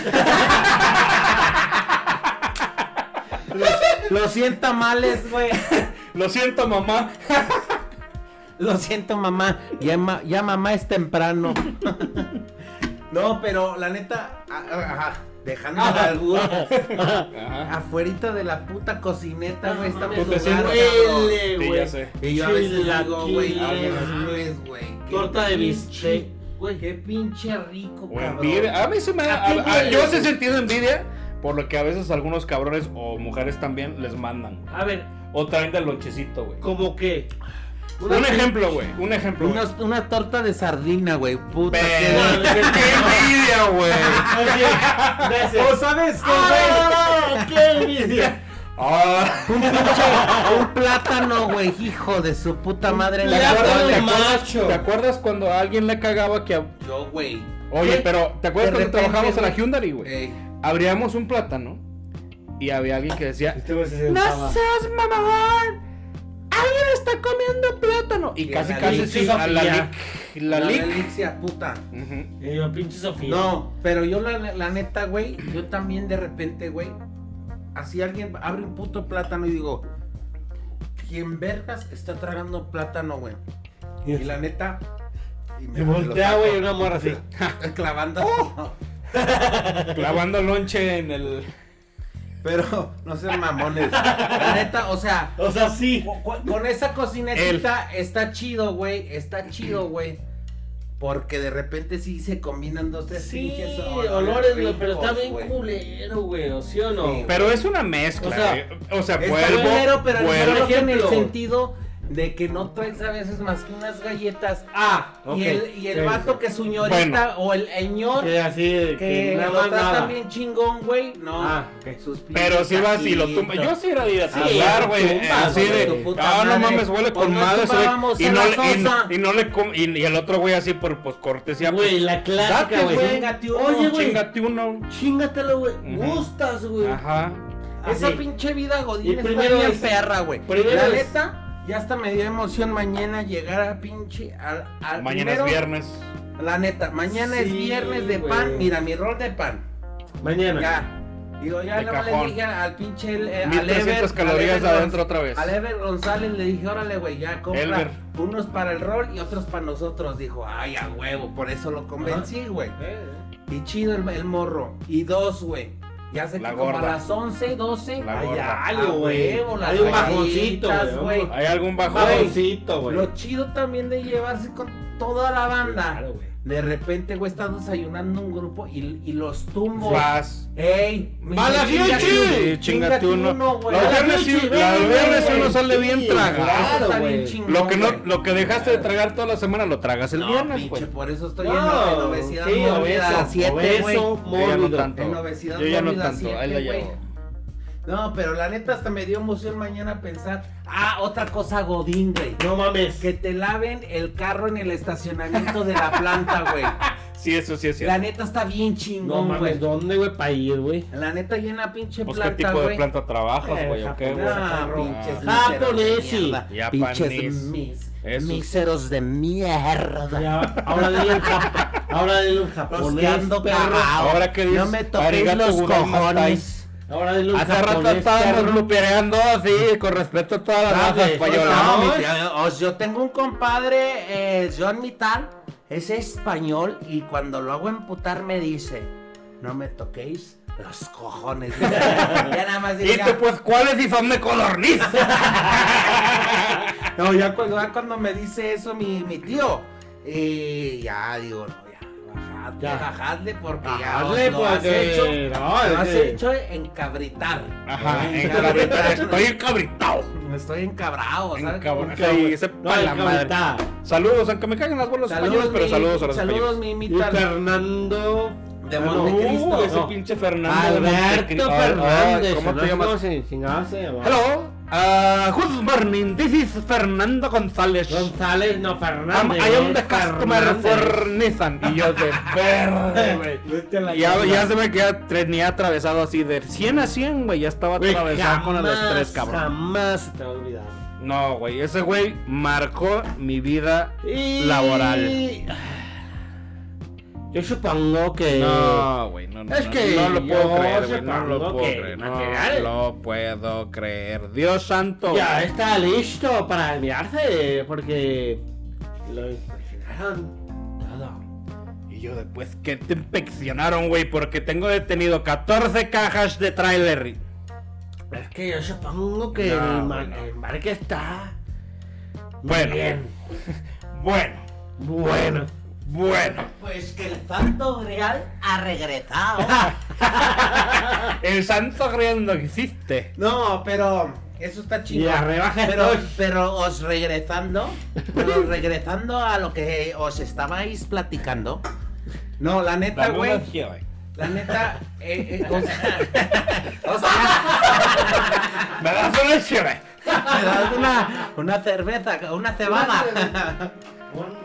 Lo siento, males, güey. Lo siento, mamá. Lo siento, mamá. Ya, ma- ya mamá es temprano. (laughs) no, pero la neta. Ajá. Dejando la albura. Ajá. (laughs) Afuerita de la puta cocineta, güey. Estamos. Huele, güey. ya sé. Y yo a veces digo, güey, güey. Torta de bistec, güey. Qué pinche rico, cabrón. envidia. A mí se me ¿A yo sí he sentido envidia por lo que a veces algunos cabrones o mujeres también les mandan. A ver, O traen del lonchecito, güey. ¿cómo qué? Un ejemplo, güey. Un ejemplo. una torta de sardina, güey. Puta. Pero, qué- ¡Qué envidia, güey! (laughs) ¿O sabes qué, güey? ¡Ah, qué envidia! (laughs) Ah, Un pinche, un plátano, güey, hijo de su puta madre. en la ¿Te plátano acuerdas, te acuerdas- macho. ¿Te acuerdas cuando a alguien le cagaba que... a- Yo, güey. Oye, ¿Qué? pero ¿te acuerdas De cuando repente, trabajamos en la. Hyundai, güey? Ey. Abríamos un plátano y había alguien que decía... Este ¡No seas mamón! ¡Alguien está comiendo plátano! Y Que casi, la casi sí, a la lic. La La lic. puta. Y yo, pinche Sofía. No, pero yo la, la neta, güey, yo también de repente, güey, así alguien abre un puto plátano y digo, ¿quién vergas está tragando plátano, güey? Y la neta... Y Se voltea, güey, una morra así. (laughs) Clavando. (laughs) Clavando lonche en el... Pero (laughs) no sean mamones. La neta, o sea, O sea, sí. con esa cocinetita está chido, güey. Está chido, güey. Porque de repente sí se combinan dos, tres Sí, pinches olores, güey, pero está ricos, bien culero, güey, ¿o sí o no? Sí. Pero es una mezcla. O sea, o sea, vuelvo, culero, pero vuelvo. en el sentido de que no traes a veces más que unas galletas. Ah, ok. Y el, y el Sí, vato sí. que su ñorita Bueno. o el, el ñor Que así, de que que nada lo tratan nada. bien chingón, güey. No. Ah, ok. sus Pero si vas y lo tumba. Yo sí era de Sí, güey. eh, Así güey, de. tu puta Ah, no mames, huele Pues con no madre. güey", Y no, y, no- sosa. y no le com- y, y el otro güey así por pues cortesía. Güey, pues, la clásica, güey. güey. Chingate uno, Oye, güey. Chingate uno. Chingatelo, güey. Gustas, güey. Ajá. Esa Así. pinche vida godín está bien perra, güey. La neta, ya hasta me dio emoción mañana llegar a pinche al, al Mañana primero- es viernes. La neta, mañana es viernes de pan. Mira, mi rol de pan. Mañana. Ya. Digo, ya De no le dije al pinche eh, al 1300 Ever- calorías Ever adentro otra vez. Al Ever González le dije, órale, güey, ya compra unos para el rol y otros para nosotros. Dijo, ay, a huevo, por eso lo convencí, güey. Eh, Y chido el, el morro. Y dos, güey. Ya sé La que como a gorda. las 11, 12. La Hay gorda. algo, A güey. Hay un bajoncito, güey. ¿Hay algún bajoncito, güey. Lo chido también de llevarse con toda la banda. Claro, güey. De repente, güey, estás desayunando un grupo y, y los tumbo. Vas. ¡Ey! me ¡Va la dice, fiuchi! "Chingate Sí, chingate uno. güey". Los viernes sí- los viernes uno sale bien tragado. claro, Está bien chingón, Lo que no, lo que dejaste de tragar toda la semana lo tragas el No, viernes, pinche, güey. por eso estoy No, en, obesidad sí, mórbida obeso, 7, güey. obeso, Yo ya no tanto. En obesidad Yo ya no tanto, ahí la siete, llevo. No, pero la neta hasta me dio emoción mañana pensar. Ah, otra cosa godín, güey. No mames. Que te laven el carro en el estacionamiento de la planta, güey. (laughs) Sí, eso sí es La cierto. neta está bien No chingón, mames, güey. ¿dónde, güey, para ir, güey? La neta llena pinche Pues, ¿qué planta, tipo de güey. planta trabajas, Eh, güey? ¿O qué, güey? Ah, Ah, pinches mierda. Japonés. Pinches mis, Esos. míseros de mierda. Ya, ahora dile ahora dile Los japonés, perro. Ahora que No dices, me toquéis arigato los cojones. Ahora en Hace rato estábamos lupereando así, con respeto a todas las razas españolas. Yo tengo un compadre, eh, John Mital, es español y cuando lo hago emputar me dice, no me toquéis los cojones. (laughs) ya nada más Y diga, tú, pues, ¿cuáles si son de codorniz? (laughs) no, ya cuando, ya cuando me dice eso mi, mi tío, y ya digo, no, ya, bajadle, Ya. bajadle porque ya os lo has hecho, no, lo has que- hecho encabritar. Ajá, encabritar. Estoy encabritado. Estoy encabrado, ¿sabes? Encabrón. Cabrón. Sí, ese No, la. Saludos, aunque me caigan las bolas españoles, pero mi- saludos a los saludos, españoles. mi Y Mital. Fernando. De no, Montecristo. Uh, ese no. pinche Fernando. Alberto Montecristo. Fernández. ¿Cómo te no, llamas? No, sin, sin nada se llama. Hello, uh, good morning. This is Fernando González. González, no Fernández. I am eh, customer for Nissan. Y yo de (laughs) verde, güey. A la Ya, ya se me queda tenía atravesado así de 100 a 100, güey. Ya estaba Güey, atravesado con el jamás, estrés, cabrón. Jamás se te va a olvidar. No, güey. Ese güey marcó mi vida Y- laboral. Yo supongo que. No, güey, no, no, Es que no lo puedo creer, güey, no lo puedo que creer, no lo puedo creer. Dios santo. Ya está listo para enviarse. Porque. Lo inspeccionaron todo. Y yo después que te inspeccionaron, güey, porque tengo detenido 14 cajas de trailer. Es que yo supongo que No, el, mar- bueno. el embarque está. muy Bueno. Bien. (laughs) Bueno, Bueno. bueno. Pues que el santo real ha regresado. (laughs) El santo grial no existe. no, pero eso está chido. Pero, pero os regresando, pero regresando a lo que os estabais platicando. No, la neta, güey. una. La neta, eh, eh, o sea, (laughs) o sea, Me das una gira. me das una, una cerveza, una cebada. (laughs)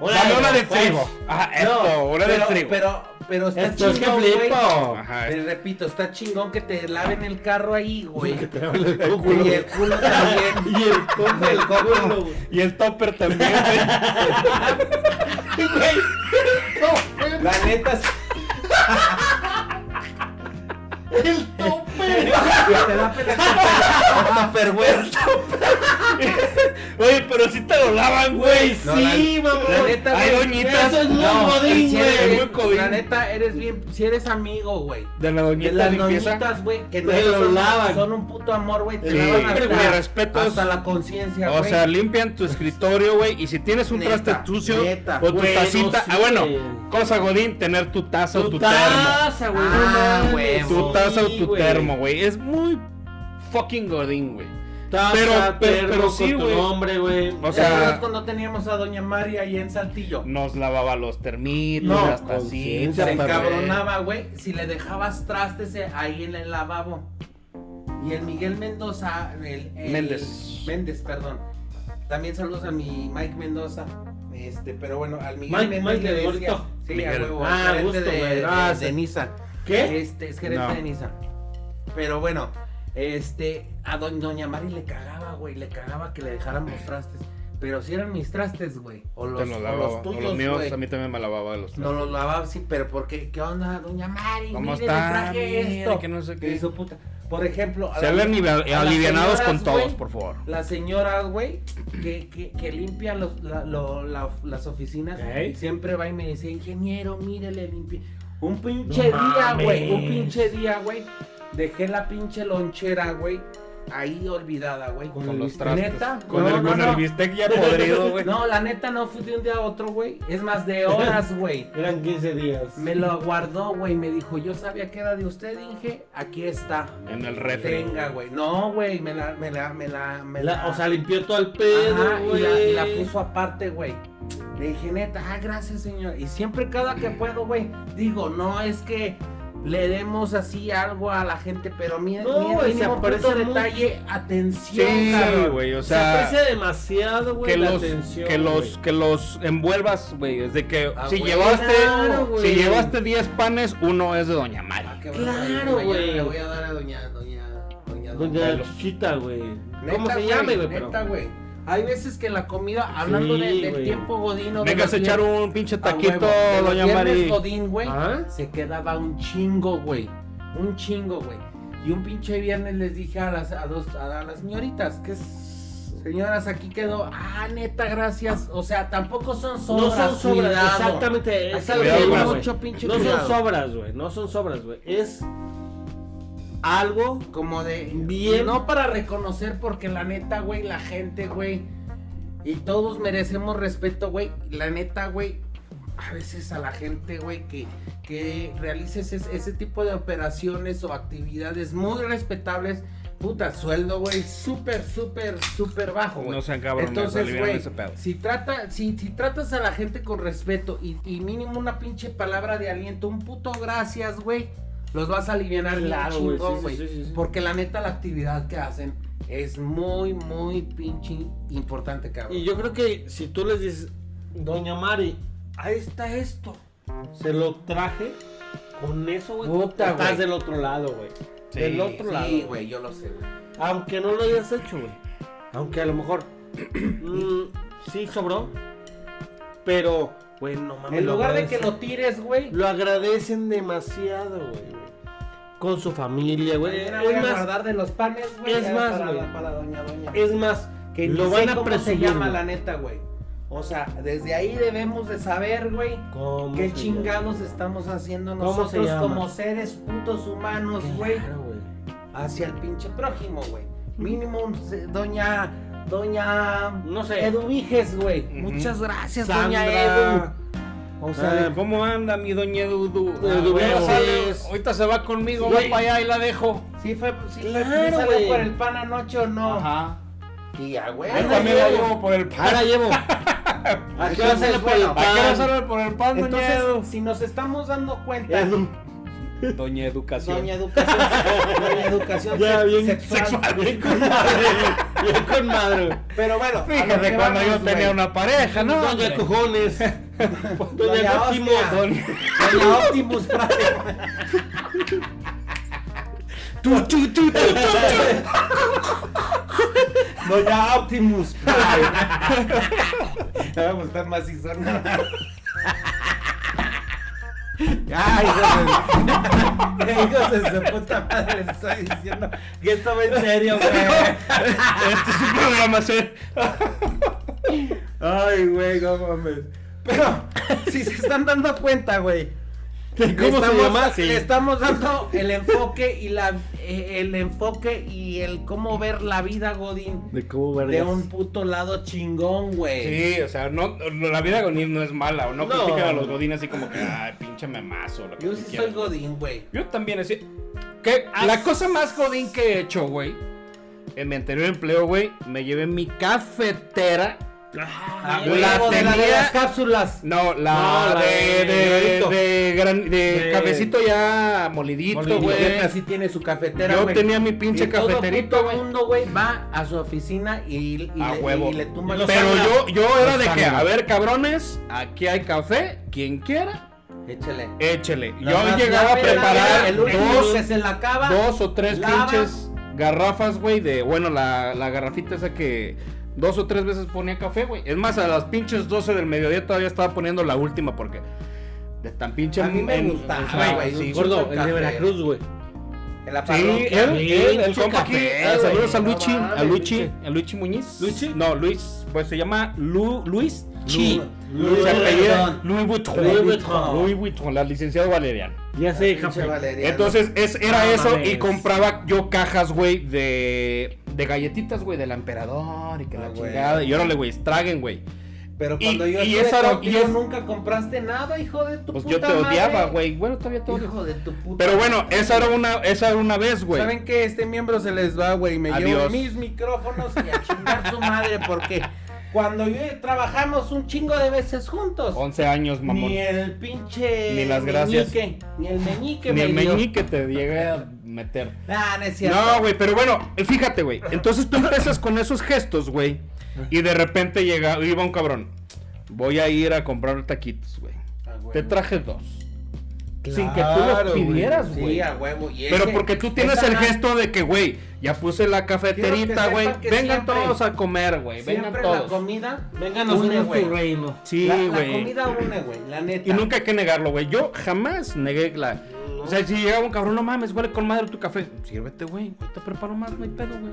Dame una de pues. trigo. Ajá, esto, No, una de pero, trigo. pero, pero está Esto es que chingón, güey. flipo. Ajá, Te repito, está chingón que te laven el carro ahí, güey. Te el Y culo. el culo también. (laughs) Y el copo El culo, güey. (laughs) Y el topper también, güey. La neta, es- El tope. (laughs) que te da pena el topper, güey. Oye, pero si te lo lavan, güey. No, Sí, mamá. La neta, Hay güey, doñitas. Eso es muy No, godín, güey. La neta, eres bien, si eres amigo, güey. De la De doñita las limpieza. doñitas, güey, que Te lo son, lavan. son un puto amor, güey. Te Sí, lavan hasta, güey, respetos. hasta la conciencia, O güey. sea, limpian tu escritorio, güey. Y si tienes un Neta, traste sucio neta. o tu Bueno, tacita. sí, Ah, bueno, güey. cosa Godín, tener tu taza o Tu tu termo. taza, güey. Ah, huevo. Tu taza o tu güey. termo, güey. Es muy fucking Godín, güey. Taza, Pero- pero- pero sí, con tu güey. nombre, güey. O ¿Te sea- acuerdas cuando teníamos a Doña María ahí en Saltillo? Nos lavaba los termitos, No, conciencia, tacitas. Se encabronaba, güey, si le dejabas trastes eh, ahí en el lavabo. Y el Miguel Mendoza, el, el- Méndez. Méndez, perdón. También saludos a mi Mike Mendoza. Este, pero bueno, al Miguel Mike- Méndez Mike le del decía. Sí, Miguel. a huevo, Ah, gerente gusto, de, güey, de- de. ¿Qué? Este, es gerente No. de Nissan. Pero bueno, este, a doña, doña Mari le cagaba, güey, le cagaba que le dejaran los trastes. Pero si eran mis trastes, güey. O los, los o lavaba. los O tuyos, los míos, a mí también me lavaba los No los lavaba, sí, pero porque, ¿qué onda, doña Mari? ¿Cómo Mire, está? traje Mire, esto. que no sé qué. hizo puta. Por ejemplo, Se la- hablan alivianados con todos, por favor. Las señoras, güey, que, que, que limpian los, la- lo- la- las oficinas, siempre va y me dice, ingeniero, mírele, limpie. Un pinche No día, güey, un pinche día, güey. Dejé la pinche lonchera, güey. ahí olvidada, güey. Con Con los trastes. ¿Neta? Con, No, el, no, con no. el bistec ya podrido, güey. (laughs) No, la neta no fue de un día a otro, güey. Es más de horas, güey. (laughs) Eran 15 días. Me lo guardó, güey. Me dijo, yo sabía que era de usted, Inge. Aquí está. En el refri. Venga, güey. No, güey. Me la, me la, me la, me La- la. o sea, limpió todo el pedo, y, güey. la, y la puso aparte, güey. Le dije, neta, ah, gracias, señor. Y siempre cada que puedo, güey, digo, no es que le demos así algo a la gente, pero mira, No, mira, se mínimo aprecia punto mucho. detalle, atención, Sí, cabrón. güey, o Se sea, aprecia demasiado, güey, que la los, atención, que los, güey. que los envuelvas, güey. Es de que Ah, si güey, llevaste, claro, si llevaste 10 panes, uno es de Doña Mari. Ah, Claro, güey. Le voy a dar a doña, doña, doña, Doña. Chuchita, güey. ¿Cómo se llama, güey? Neta, güey. Hay veces que la comida, hablando de- del tiempo godino. de Vengas a echar un pinche a taquito, huevo, Doña viernes Mari. godín, güey. ¿Ah? se quedaba un chingo, güey. Un chingo, güey. Y un pinche viernes les dije a las, a dos, a las señoritas, que es, señoras, aquí quedó. Ah, neta, gracias. O sea, tampoco son No sobras. son sobras, cuidado. exactamente. Algo cuidado mucho pinche No son cuidado. sobras, güey. No son sobras, güey. Es algo Como de. Bien. No para reconocer, porque la neta, güey, la gente, güey. Y todos merecemos respeto, güey. La neta, güey. A veces a la gente, güey, que, que realice ese, ese tipo de operaciones o actividades muy respetables. Puta, sueldo, güey, súper, súper, súper bajo, güey. No sean cabrones, Entonces, güey, si, trata, si, si tratas a la gente con respeto y, y mínimo una pinche palabra de aliento, un puto gracias, güey, los vas a aliviar Claro, güey, sí, sí, sí. Porque la neta, la actividad que hacen es muy, muy pinche importante, cabrón. Y yo creo que si tú les dices, Doña Mari, ahí está esto. Se lo traje. Con eso, güey. Puta, estás güey. del otro lado, güey. Del otro lado. Sí, güey, yo lo sé, güey. Aunque no lo hayas hecho, güey. Aunque a lo mejor (clears throat) mm, sí sobró. Pero, güey, no mames. En lugar de que lo tires, güey, Lo agradecen demasiado, güey. Con su familia, güey. mañana voy a Es más, guardar de los panes, güey. es más, para, güey. para doña doña. es más, que lo van a cómo presumir. se llama güey. la neta, güey. O sea, desde ahí debemos de saber, güey, ¿Cómo qué chingados estamos haciendo ¿Cómo se nosotros como seres putos humanos, güey, Claro, hacia el pinche prójimo, güey. Mínimo, doña, doña No sé. Eduviges, güey. Ujú. Muchas gracias, Sandra. doña Edu. O sea, Ah, ¿Cómo anda mi doña Dudu? Edu, Ahorita se va conmigo, Güey. voy para allá y la dejo. sí fue, sí fue, Claro, sí salió güey. por el pan anoche o no. Ajá. Y a güey. Yo también la llevo por el Ahora pan. llevo. (laughs) ¿A qué hora Entonces, sale por el bueno, ¿Para qué no pan? sale por el pan, doña Entonces, Edu? si nos estamos dando cuenta, Edu. Doña Educación. doña educación, doña educación Ya, se- bien sexual. Bien con madre. Bien con madre. Pero bueno, Fíjate cuando vamos, yo tenía güey. una pareja, ¿no? Doña? Cojones. Doña Doña Optimus. Doña- Doña Optimus Prime. Tu, tu, tu, tu, tu, Doña Optimus Prime. Me va a gustar más son. Ay, hijos de, su puta madre, les estoy diciendo que esto va en serio, güey. Este es un programa serio. Ay, güey, no mames. Pero, si se están dando cuenta, güey. ¿Cómo se estamos- llama? Le estamos dando el enfoque y la eh, el enfoque y el cómo ver la vida Godín De cómo de un puto lado chingón, güey. Sí, o sea, no, la vida godín no es mala, o no, No. critican a los godines así como que, ay, pinche memazo, lo que Yo sí soy. Godín, güey. Yo también, así. Que la cosa más godín que he hecho, güey, en mi anterior empleo, güey, me llevé mi cafetera. Ah, La güey, la de la de tenía- las cápsulas. No, la, No, la de, de de, granito. de, gran- de De- cafecito ya molidito, güey. Así tiene su cafetera, Yo tenía mi pinche Y todo cafeterito, puto güey. mundo, güey, va a su oficina y, y A le, huevo. y le tumba Y los Pero yo, yo era Los de que, a ver, cabrones, aquí hay café, quien quiera, Échale. échele. Nada Yo llegaba a preparar el dos, que se la acaba. dos o tres lava. pinches garrafas, güey, de, bueno, la, la garrafita esa que dos o tres veces ponía café, güey. Es más, a las pinches 12 del mediodía todavía estaba poniendo la última porque de tan pinche... A mí me en- gustaba, güey, sí, Gordo, el de. Veracruz, güey. En la Sí, parroquia. él, Sí, él, el compa aquí. ah, saludos a Luchi, no a Luchi, a Luchi Muñiz. ¿Luchi? No, Luis, pues se llama Lu, Luis Chi. Lu- se apellida Vuitton. Louis Vuitton. Louis Vuitton. Louis Vuitton, la licenciado Valeriano. Ya sé. Entonces, es, era No eso mames. y compraba yo cajas, güey, de, de galletitas, güey, del emperador y que Ah, la güey. chingada. Y órale, güey, traguen, güey. Pero y- cuando yo y era- y es- nunca compraste nada, hijo de tu Pues puta yo te odiaba, güey. Bueno, todavía te odio. Hijo de tu puta Pero bueno, madre. esa era una, esa era una vez, güey. ¿Saben qué? Este miembro se les va, güey. Me llevo Adiós. mis micrófonos y a chingar su madre porque cuando yo trabajamos un chingo de veces juntos. 11 años, mamón. Ni el pinche. Ni las gracias. meñique, ni el meñique. Ni el dio. meñique te llegué a meter. Ah, no es cierto. No, güey, pero bueno, fíjate, güey. Entonces tú empiezas con esos gestos, güey. Y de repente llega, iba un cabrón. Voy a ir a comprar taquitos, güey. Ah, güey. Te traje dos. Sin que tú los güey. pidieras, Sí, güey. a huevo. y Pero ese- porque tú tienes el gesto de que, güey, ya puse la cafeterita, güey. Vengan siempre- todos a comer, güey. Vengan Siempre la todos. comida. Vénganos une, güey. tu reino. Sí, La, la güey. comida une, güey. La neta. Y nunca hay que negarlo, güey. Yo jamás negué la. O sea, si llegaba un cabrón, no mames, huele con madre tu café. Sírvete, güey. Te preparo más, no hay pedo, güey.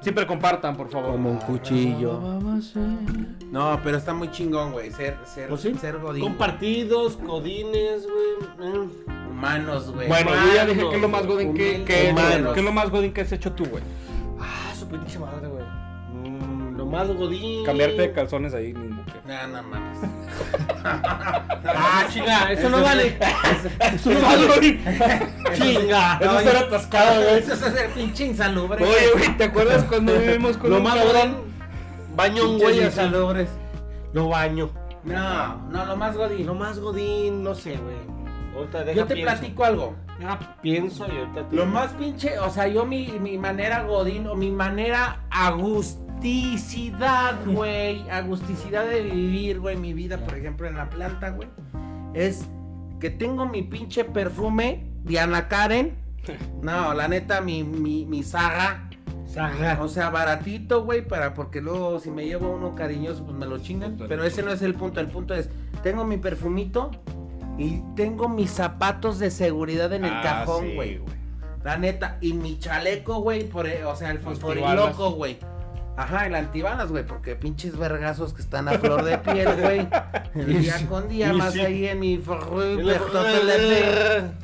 Siempre compartan, por favor. Como un cuchillo. No, pero está muy chingón, güey. Ser, ser, Pues sí. ser godín. Compartidos, codines, güey. eh. Humanos, güey. Bueno, yo ya dije que es lo más godín que, que es lo más godín que has hecho tú, güey. Ah, su pinche madre, güey. Lo más godín. Cambiarte de calzones ahí mismo. que- No, no mames. (laughs) Ah, chinga, eso no vale. Eso no vale. Chinga. Eso yo- era atascado, güey. Eso es el pinche insalubre. Oye, güey, ¿te acuerdas cuando vivimos con Lo un más godín. Baño un güey insalubres. Lo baño. No, no, lo más godín. Lo más godín, no sé, güey. Ahorita deja Yo te pienso. platico algo. Deja pienso y ahorita te... Lo más pinche, o sea, yo mi, mi manera godín o mi manera agusticidad, güey, agusticidad de vivir, güey, mi vida, por ejemplo, en la planta, güey, es que tengo mi pinche perfume Diana Karen. (laughs) No, la neta, mi, mi, mi saga. Saga. O sea, baratito, güey, para porque luego si me llevo uno cariñoso, pues me lo chingan. Pero ese no es el punto. El punto es, tengo mi perfumito y tengo mis zapatos de seguridad en el Ah, cajón, sí, güey. La neta, y mi chaleco, güey, por, o sea, el fosforiloco, güey. Ajá, el antibalas, güey, porque pinches vergazos que están a flor de piel, güey. (laughs) Día con día, más sí. ahí en mi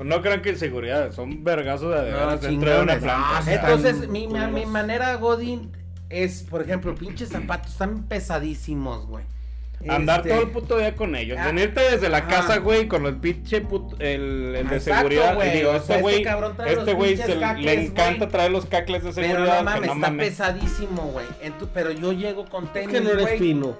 no crean que es seguridad, son vergazos de, No, dentro de una planta. Ah. Entonces, mi, mi manera Godín es, por ejemplo, pinches zapatos están pesadísimos, güey. Andar Este, todo el puto día con ellos. Ah, Venirte desde la ajá. casa, güey, con el pinche puto, el, el de Exacto, seguridad. güey, Y digo, este este güey, este güey le encanta güey. traer los cacles de Pero seguridad. no mames, no está mames. pesadísimo, güey. Pero yo llego con Es tenis, que no eres güey. fino.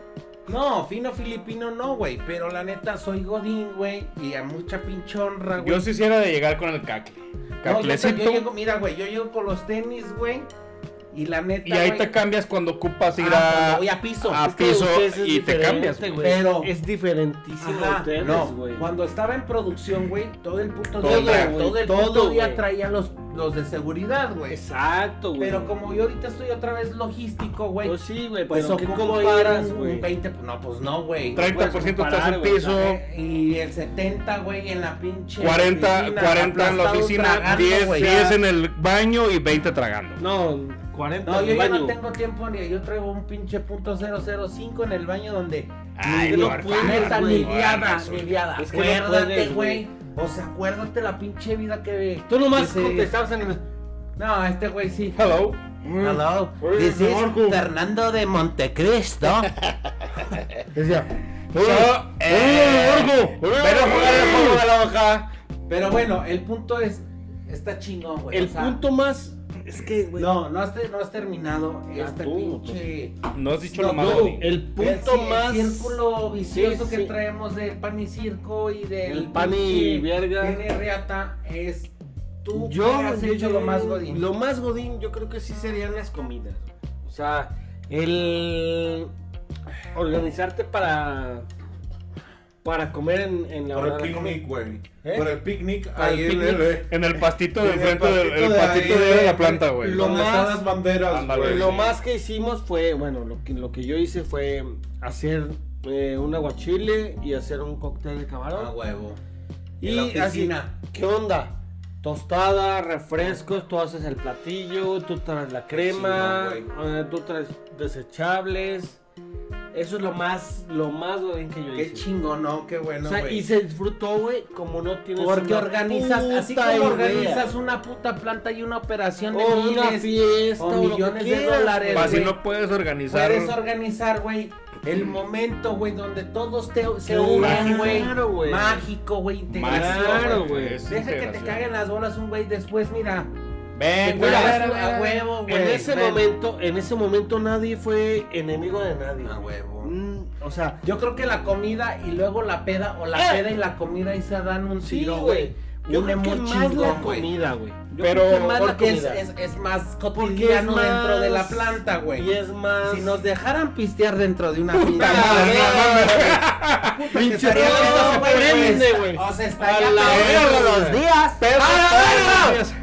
No, fino filipino no, güey. Pero la neta soy Godín, güey. Y a mucha pinche honra, güey. Yo sí hiciera de llegar con el cacle. No, yo, Caclecito. yo llego, mira, güey, yo llego con los tenis, güey. Y la neta, y ahí güey, te cambias cuando ocupas ir ah, a, voy a piso. a piso y te cambias. güey. Pero- Es diferentísimo Ajá, ustedes, no, güey. cuando estaba en producción, güey, todo el puto Todo, día, güey, todo el todo, puto día traía los, los de seguridad, güey. Exacto, güey. Pero como yo ahorita estoy otra vez logístico, güey, Pues sí, güey, pues pero ¿qué comparas, un güey? 20, no, pues no, güey. 30% puedes estás en piso, Y el 70, güey, en la pinche 40, oficina, 40 en la oficina, tragando, 10, güey. 10 en el baño y 20 tragando. No, 40 No, en yo el ya baño. no tengo tiempo ni yo traigo un pinche punto 005 en el baño donde Ay, ni no lo puedes, neta, güey. ni viada, Bueno, ni viada. es que no acuérdate, puedes, güey. güey. O sea, acuérdate la pinche vida que Tú nomás que se- contestabas en el... No, este güey sí. Hello. Hello, Oye, this is Marco. Fernando de Montecristo. (laughs) Decía, Yo, eh, ven a jugar el juego de la hoja. pero bueno, el punto es, está chingón, güey. El o sea, punto más... Es que, güey... No, no has, te- no has terminado Ah, este tú, pinche... No has dicho No, lo godín. El punto el, más... el círculo vicioso Sí, que sí. traemos del pan y circo y del El pan y verga. Riata es tú Yo has yo- hecho lo más godín. Lo más godín yo creo que sí serían las comidas. O sea, el organizarte para para comer en, en la Por hora el picnic, güey. ¿Eh? Por el picnic Para el ahí en picnic. el. En el pastito de En el enfrente del pastito el de pastito de la planta, güey. Lo Donde están más- las banderas, Ándale. Lo más que hicimos fue, bueno, lo que, lo que yo hice fue hacer eh, un aguachile y hacer un cóctel de camarón. Ah, huevo. y en la así, oficina. ¿qué onda? Tostada, refrescos, tú haces el platillo, tú traes la crema, eh, tú traes desechables. Eso es lo más, lo más godín que yo Qué hice. chingón, ¿no? Qué bueno, o sea, güey. y se disfrutó, güey, como no tienes Porque una organizas, así como idea. organizas una puta planta y una operación de o una miles, fiesta o o lo que millones de quieras, dólares, güey. Así güey. no puedes organizar. puedes organizar, güey, el momento, güey, donde todos te, se Claro, unen, güey. güey. Mágico, güey, integración. Claro, güey. güey. Es Deja que te integración. caguen las bolas un güey después, mira. Ven, güey. a huevo, güey. En ese ven. momento, en ese momento nadie fue enemigo de nadie. A huevo. Mm, o sea, Yo creo que la comida y luego la peda, o la Eh. peda y la comida ahí se dan un sí, tiro, güey. Yo Un creo que más chingón, güey. comida, güey. Pero- más Porque es, comida. es, es más Porque cotidiano es dentro de la más- planta, güey. Y es más. Si nos dejaran pistear dentro de una madre, Pinche se güey, prende, pues. güey. O sea, estaría A la todos güey. los días. Pedos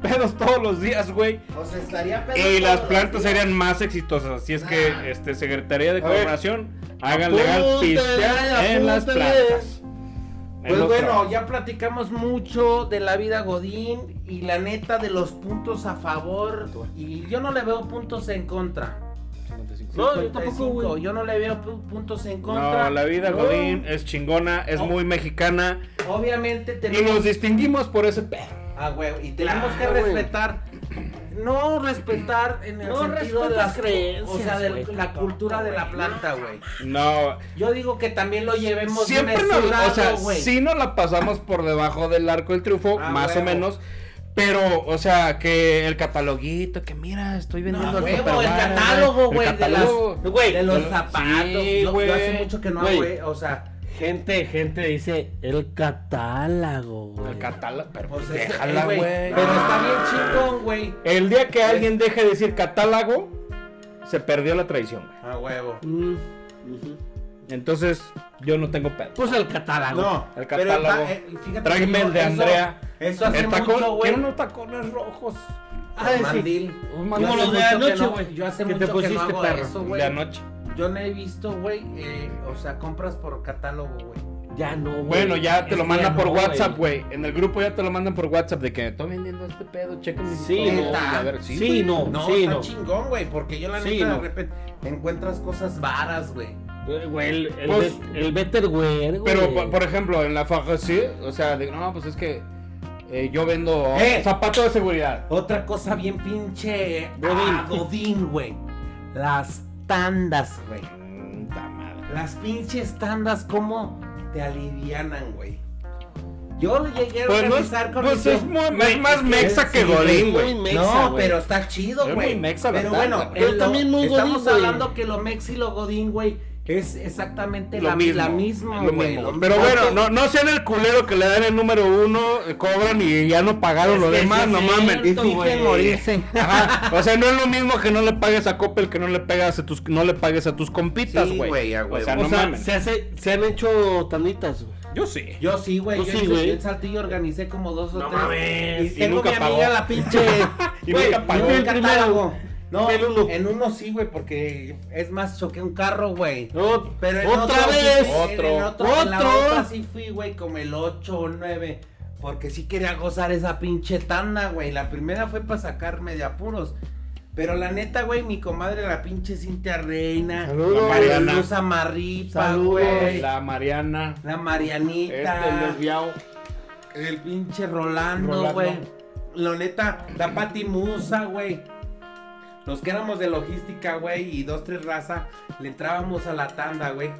(laughs) Pedos todos los días, güey. O sea, estaría pedo Y todos las plantas serían más exitosas. Así es que, Ah. este, Secretaría de. Gobernación, hagan legal pistear en las plantas. Pues bueno, trabajos. ya platicamos mucho de la vida Godín y la neta de los puntos a favor. Y yo no le veo puntos en contra. No, yo 55, tampoco, güey. Yo no le veo pu- puntos en contra. No, la vida No. Godín es chingona, es No. muy mexicana. Obviamente Y tenemos. nos distinguimos por ese pedo. Ah, güey, y tenemos Claro, que respetar. No respetar en el No sentido de las creencias, O sea, de la cultura de la planta, güey. No, Yo digo que también lo llevemos siempre bien nos, o sea, güey. sí nos la pasamos por debajo del arco del triunfo, Ah, más o menos. Pero, o sea, que el cataloguito, que mira, estoy vendiendo No, huevo, el catálogo, el güey, de catálogo. las- Güey, de los Sí, zapatos. yo, güey. yo hace mucho que no güey. O sea, Gente, gente dice el catálogo, güey. El catálogo, pero pues pues es- déjala, güey. Pero está bien chingón, güey. El día que alguien deje de decir catálogo, se perdió la tradición, güey. A huevo. Mm. Entonces, yo no tengo pedo. Pues el catálogo. No, el catálogo. eh, fíjate Tráeme que el de eso- Andrea. Eso hace el tacón, mucho, güey. quiero unos tacones rojos. Ah, sí. mandil. Un Yo mandil. hace los de anoche, no- güey, Yo hace mucho que no pusiste, hago perro. eso, güey. de anoche. Yo no he visto, güey, eh, o sea, compras por catálogo, güey. Ya no, güey. Bueno, ya te Es lo mandan por no, WhatsApp, güey. En el grupo ya te lo mandan por WhatsApp de que estoy vendiendo este pedo, chequen mis Sí, no. A ver, sí, Sí, no. No, sí, está no. chingón, güey, porque yo la Sí, neta no. de repente encuentras cosas varas, güey. Güey, el, el, Pues- el better güey. Pero, por, por ejemplo, en la faja, sí, o sea, de, no, pues es que eh, yo vendo Eh. zapatos de seguridad. Otra cosa bien pinche Godín. ah, Godín, güey. Las tandas, güey. Las pinches tandas, ¿cómo te alivianan, güey? Yo lo llegué a Pues, no es, organizar con pues es, muy- es más mexa que sí, Godín, güey. mexa, no, pero está chido, Es güey. mexa la Pero tanda, bueno, el Pero también muy estamos godín, hablando que lo mex y lo godín, güey, es exactamente Lo la, mismo, la misma, lo güey. mismo. lo Pero mismo. bueno, no, no sean el culero que le dan el número uno, eh, cobran y ya no pagaron Es lo demás, no es mames. Y morirse. Ajá, o sea, no es lo mismo que no le pagues a Coppel que no le pegas a tus, no le pagues a tus compitas, Sí, güey. güey, o sea, o no sea, mames. se, hace, se han hecho tanditas, güey. Yo sí. Yo sí, güey. Yo, sí, en- güey. yo en Saltillo organicé como dos o No tres. mames, Y y tengo nunca mi pagó. amiga la pinche. (laughs) Y Güey, nunca pagó. un El catálogo. No, en uno sí, güey, porque es más, choqué un carro, güey. No, Pero en otra otro vez. Otro. En, otro, en la Otro. otra sí fui, güey, como el 8 o 9. Porque sí quería gozar esa pinche tanda, güey. La primera fue para sacarme de apuros. Pero la neta, güey, mi comadre, la pinche Cintia Reina. Saludos. La Mariana. Marripa, Saludos. güey. La, La Mariana, Marianita. este, el desviado. El pinche Rolando, Rolando. güey. Lo neta, la Pati Musa, güey. Los que éramos de logística, güey, y dos, tres raza, le entrábamos a la tanda, güey.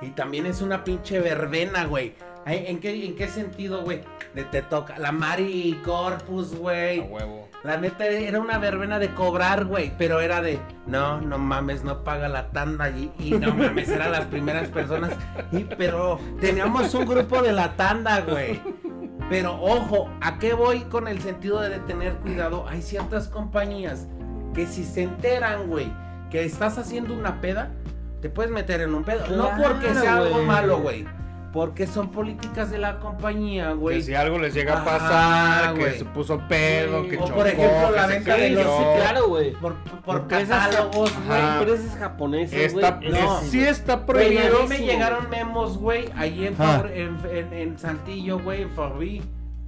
Y también es una pinche verbena, güey. ¿En qué, ¿En qué sentido, güey? De te toca. La Mari Corpus, A güey. huevo. La neta era una verbena de cobrar, güey. Pero era de, no, no mames, no paga la tanda. Y, y no mames, eran las primeras personas. Y, pero teníamos un grupo de la tanda, güey. Pero ojo, ¿a qué voy con el sentido de tener cuidado? Hay ciertas compañías que si se enteran, güey, que estás haciendo una peda, te puedes meter en un pedo. no porque sea algo malo, güey. Porque son políticas de la compañía, Que güey. si algo les llega a Ajá, pasar, que se puso pedo, que O, chocó, por ejemplo, la que se venta de los-. Sí, claro, güey. Por, por Empresas catálogos, güey. Empresas japonesas, güey. No. sí está Güey, a prohibido. mí me llegaron memos, güey, allí en, Ah. En, en, en Saltillo, güey, en Fabri.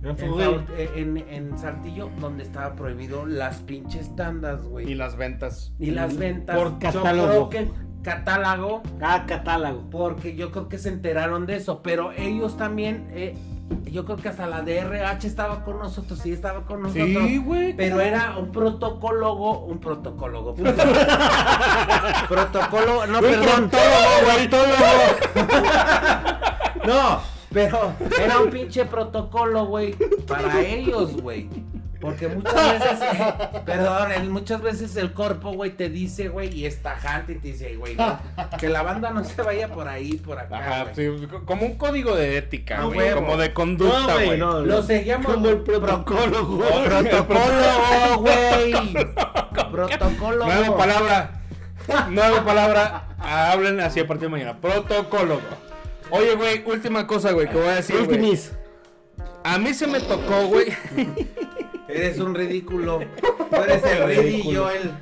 En. Favor- en, en Saltillo, donde estaba prohibido las pinches tandas, Y güey. las ventas. Y las ventas. Por Yo catálogo. creo que catálogo Ah, catálogo. porque yo creo que se enteraron de eso, pero ellos también, eh, yo creo que hasta la DRH estaba con nosotros, sí estaba con nosotros. Sí, güey. Pero era un protocólogo, un protocólogo. (laughs) protocolo, no, Un perdón. proctólogo, güey. (laughs) No, pero era un pinche protocolo, güey, para ellos, güey. Porque muchas veces, eh, perdón, el- muchas veces el cuerpo, güey, te dice, güey, y es tajante y te dice, güey, no, que la banda no se vaya por ahí, por acá, Ajá, sí, como un código de ética, güey. Como de No, conducta, güey, güey. no. Lo seguíamos Como el pro- protocolo, güey. Protocolo, güey. Protocolo. Nueva palabra. Nueva palabra. Hablen así a partir de mañana. Protocolo. Oye, güey, última cosa, güey, que voy a decir, güey. Ultimis. A mí se me tocó, güey. Eres un ridículo. Tú eres el ridillo, el.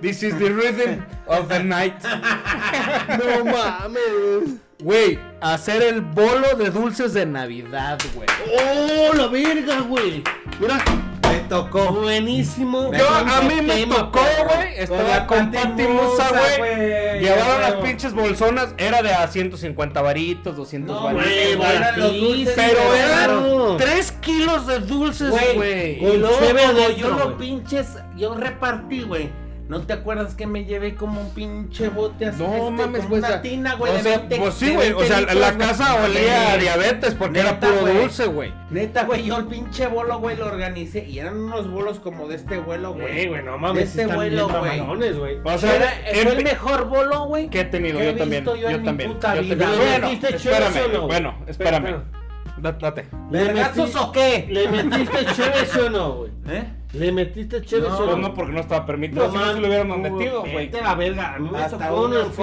This is the rhythm of the night. No mames. Güey, hacer el bolo de dulces de Navidad, güey. Oh, la verga, güey. Mira, Me tocó. buenísimo. Yo, a mí me tocó, güey. Estaba con Pati Musa, güey. Llevaban las pinches bolsonas. Era de a 150 varitos, 200 No, varitos. Pero eran 3 kilos de dulces, Güey, y luego yo lo pinches, yo repartí, güey. ¿No te acuerdas que me llevé como un pinche bote así? No este, mames, como güey. una o sea, tina, güey. o de sea, 20 pues sí, de güey. O 20 sea, litros, la casa olía a diabetes porque era Neta, puro güey. dulce, güey. Neta, güey, yo el pinche bolo, güey, lo organicé. Y eran unos bolos como de este vuelo, güey. Güey, güey, no De mames. este están vuelo, güey. O sea, era- en- fue el mejor bolo, güey. que he tenido que he yo también. visto yo Yo en mi también. puta yo vida, también. Bueno, ¿Metiste espérame, bueno, espérame. Da- Date. ¿Le ¿Vergazos metí- o qué? ¿Le metiste chéves o no, güey? ¿Eh? ¿Le metiste chéves No, o Pues no? no, porque no estaba permitido. si no se lo hubiéramos metido, güey. Vete a la verga. A mí me tocó unos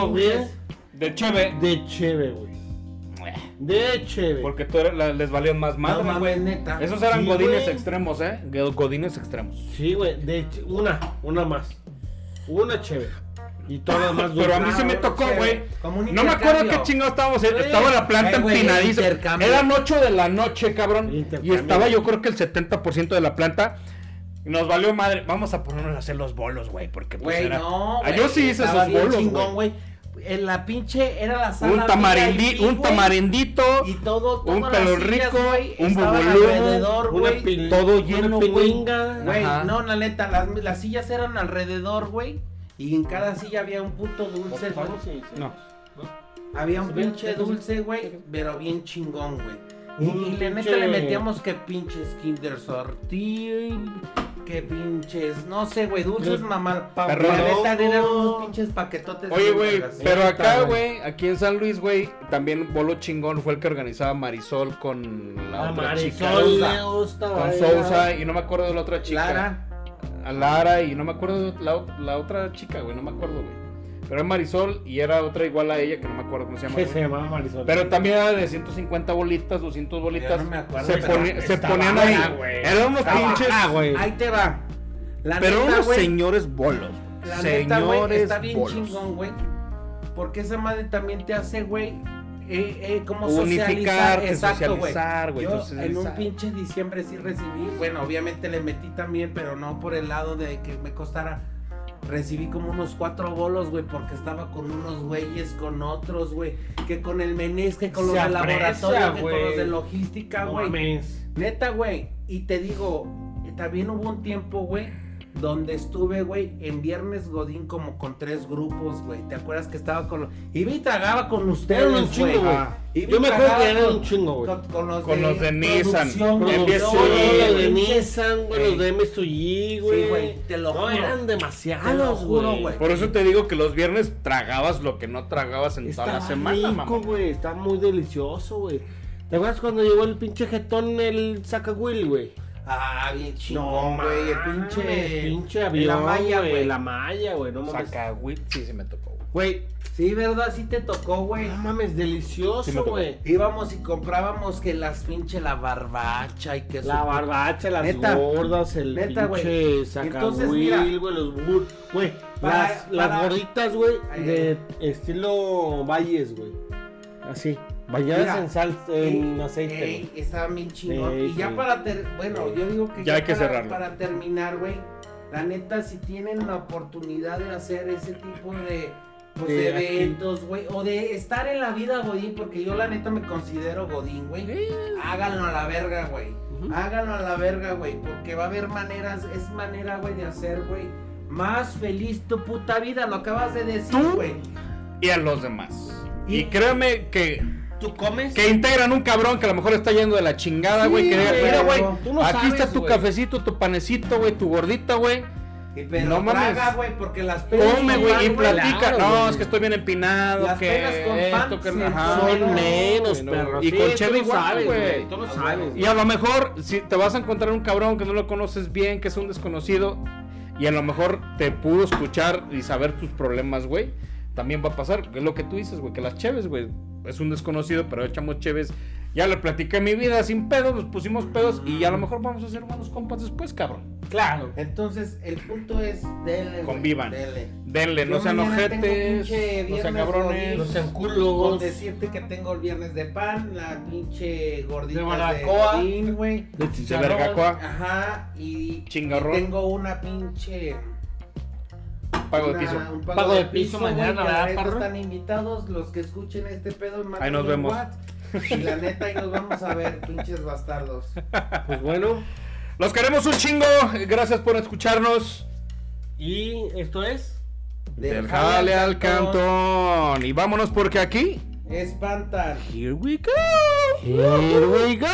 De cheve. de cheve, güey. De cheve. Porque tú eres- la- les valían más madre, mames, güey. neta. Esos eran Sí, godines güey. extremos, ¿eh? Go- Godines extremos. Sí, güey. De ch- una, una más. Una cheve. Y todas más (laughs) Pero a mí se me Ah, tocó, chévere. güey. No me acuerdo qué chingados estábamos. en- Güey. Estaba la planta Eh, intercambio. Eran 8 de la noche, cabrón. Y estaba yo creo que el 70% de la planta. Nos valió madre. Vamos a ponernos a hacer los bolos, güey. Porque pues Güey, era... no. Ah, güey, yo sí hice esos bolos, chingón, güey. güey. En la pinche era la sala. Un, tamarindi, VIP, un tamarindito. Y todo, un todas las pelo rico, güey, un bubulú, Una pin- todo una lleno, güey. pininga. Güey, no, la neta, las, las sillas eran alrededor, güey. Y en cada silla había un puto dulce, güey. Vamos, sí, sí. No. Había un pinche dulce, güey, pero bien chingón, güey. Y, Un y la neta le metíamos que pinches Kinder Sorti, que pinches, no sé, güey, dulces mamá. neta eran unos pinches paquetotes. Oye, güey, pero acá, güey. aquí en San Luis, güey, también Bolo Chingón fue el que organizaba Marisol con la A otra chica. Marisol Sousa. le gusta Con bailar. Sousa y no me acuerdo de la otra chica. Lara, A Lara y no me acuerdo de la, la otra chica, güey, no me acuerdo, güey. Pero era Marisol y era otra igual a ella que no me acuerdo cómo se llama. Que güey. se llamaba Marisol. Pero también era de 150 bolitas, 200 bolitas. no me acuerdo, se, ponían ahí. Eran unos Estaba- pinches. ah, güey. ahí te va. La Pero neta, unos señores bolos. La neta, güey, Señores está bien bolos. chingón, güey. Porque esa madre también te hace, güey, eh, eh, como Unificar, socializar. Exacto, güey. socializar, güey, Yo socializar. en un pinche diciembre sí recibí, bueno, obviamente le metí también, pero no por el lado de que me costara. Recibí como unos cuatro bolos, güey, porque estaba con unos güeyes, con otros, güey, que con el menés, que con los de laboratorio, que con los de logística, güey. Neta, güey. Y te digo, también hubo un tiempo, güey, donde estuve, güey, en Viernes Godín como con tres grupos, güey. ¿Te acuerdas que estaba con los... Iba y tragaba con ustedes, Eran un chingo, güey. Ah. Yo me acuerdo que eran con- un chingo, güey. Con, con los Con de, los de Nissan. güey. Los de güey, Nissan, güey, los de MSUG, güey. Sí, güey, te lo No, eran demasiados, güey. güey. Por eso te digo que los viernes tragabas lo que no tragabas en toda la Está semana, rico, mamá. güey. Está muy delicioso, güey. ¿Te acuerdas cuando llegó el pinche jetón el Sacahuil, güey? Ah, bien chingón, güey. El mames, pinche... pinche avión, La malla, güey. La malla, güey. No mames. Saca, güey, sí, sí me tocó, güey. Güey, Sí, ¿verdad? Sí te tocó, güey. no mames, delicioso, güey. Íbamos y comprábamos que las pinche la barbacha y que La su- barbacha, las Neta. gordas, el Neta, pinche sacahuil, güey, los bur... Güey, Para- las, las para- gorditas, güey, de estilo valles, güey. Así, bañadas en sal, en Ey, aceite, ey, estaban bien chingón. Ey, y ya para ter bueno, yo digo que Ya hay que para, cerrarlo. para terminar, güey. La neta, si tienen la oportunidad de hacer ese tipo de, pues, de de eventos, güey, o de estar en la vida Godín, porque yo la neta me considero Godín, güey. Háganlo a la verga, güey. Háganlo a la verga, güey, porque va a haber maneras, es manera, güey, de hacer, güey, más feliz tu puta vida, lo acabas de decir, güey. Y a los demás. Y- Y créeme que, ¿Tú comes? que integran un cabrón que a lo mejor está yendo de la chingada, güey. Sí, que diga, mira, güey, no aquí sabes, está tu güey". cafecito, tu panecito, güey, tu gordita, güey. Y pero No mames. güey, porque las penas Come, güey, pan, y platica. claro, no, es que estoy bien empinado, Las que penas con pan esto, que se ajá, comen Son menos, perro. Y Sí, con lo igual, güey. Tú lo sabes. Y a lo mejor, si te vas a encontrar un cabrón que no lo conoces bien, que es un desconocido, y a lo mejor te pudo escuchar y saber tus problemas, güey, también va a pasar. Es lo que tú dices, güey, que las cheves, güey, es un desconocido, pero echamos cheves. Ya le platiqué mi vida sin pedos, nos pusimos pedos y a lo mejor vamos a ser buenos compas después, cabrón. Claro. Entonces, el punto es, denle, güey, Convivan. denle. Denle, no sean ojetes, pinche no sean viernes cabrones. No sean Con culos. decirte que tengo el viernes de pan, la pinche gordita De de, barbacoa. Godín, güey. De De vergacoa, Ajá, y, Chingarrón. y tengo una pinche pago de una- piso. un Pago de piso mañana, ¿verdad, neta parro? Están invitados los que escuchen este pedo. Ahí nos vemos. Y la neta, ahí nos vamos a ver, pinches bastardos. (laughs) Pues bueno. Los queremos un chingo, gracias por escucharnos. Y esto es. Del jale al cantón. Y vámonos porque aquí. Espantan. Here we go. Here we go.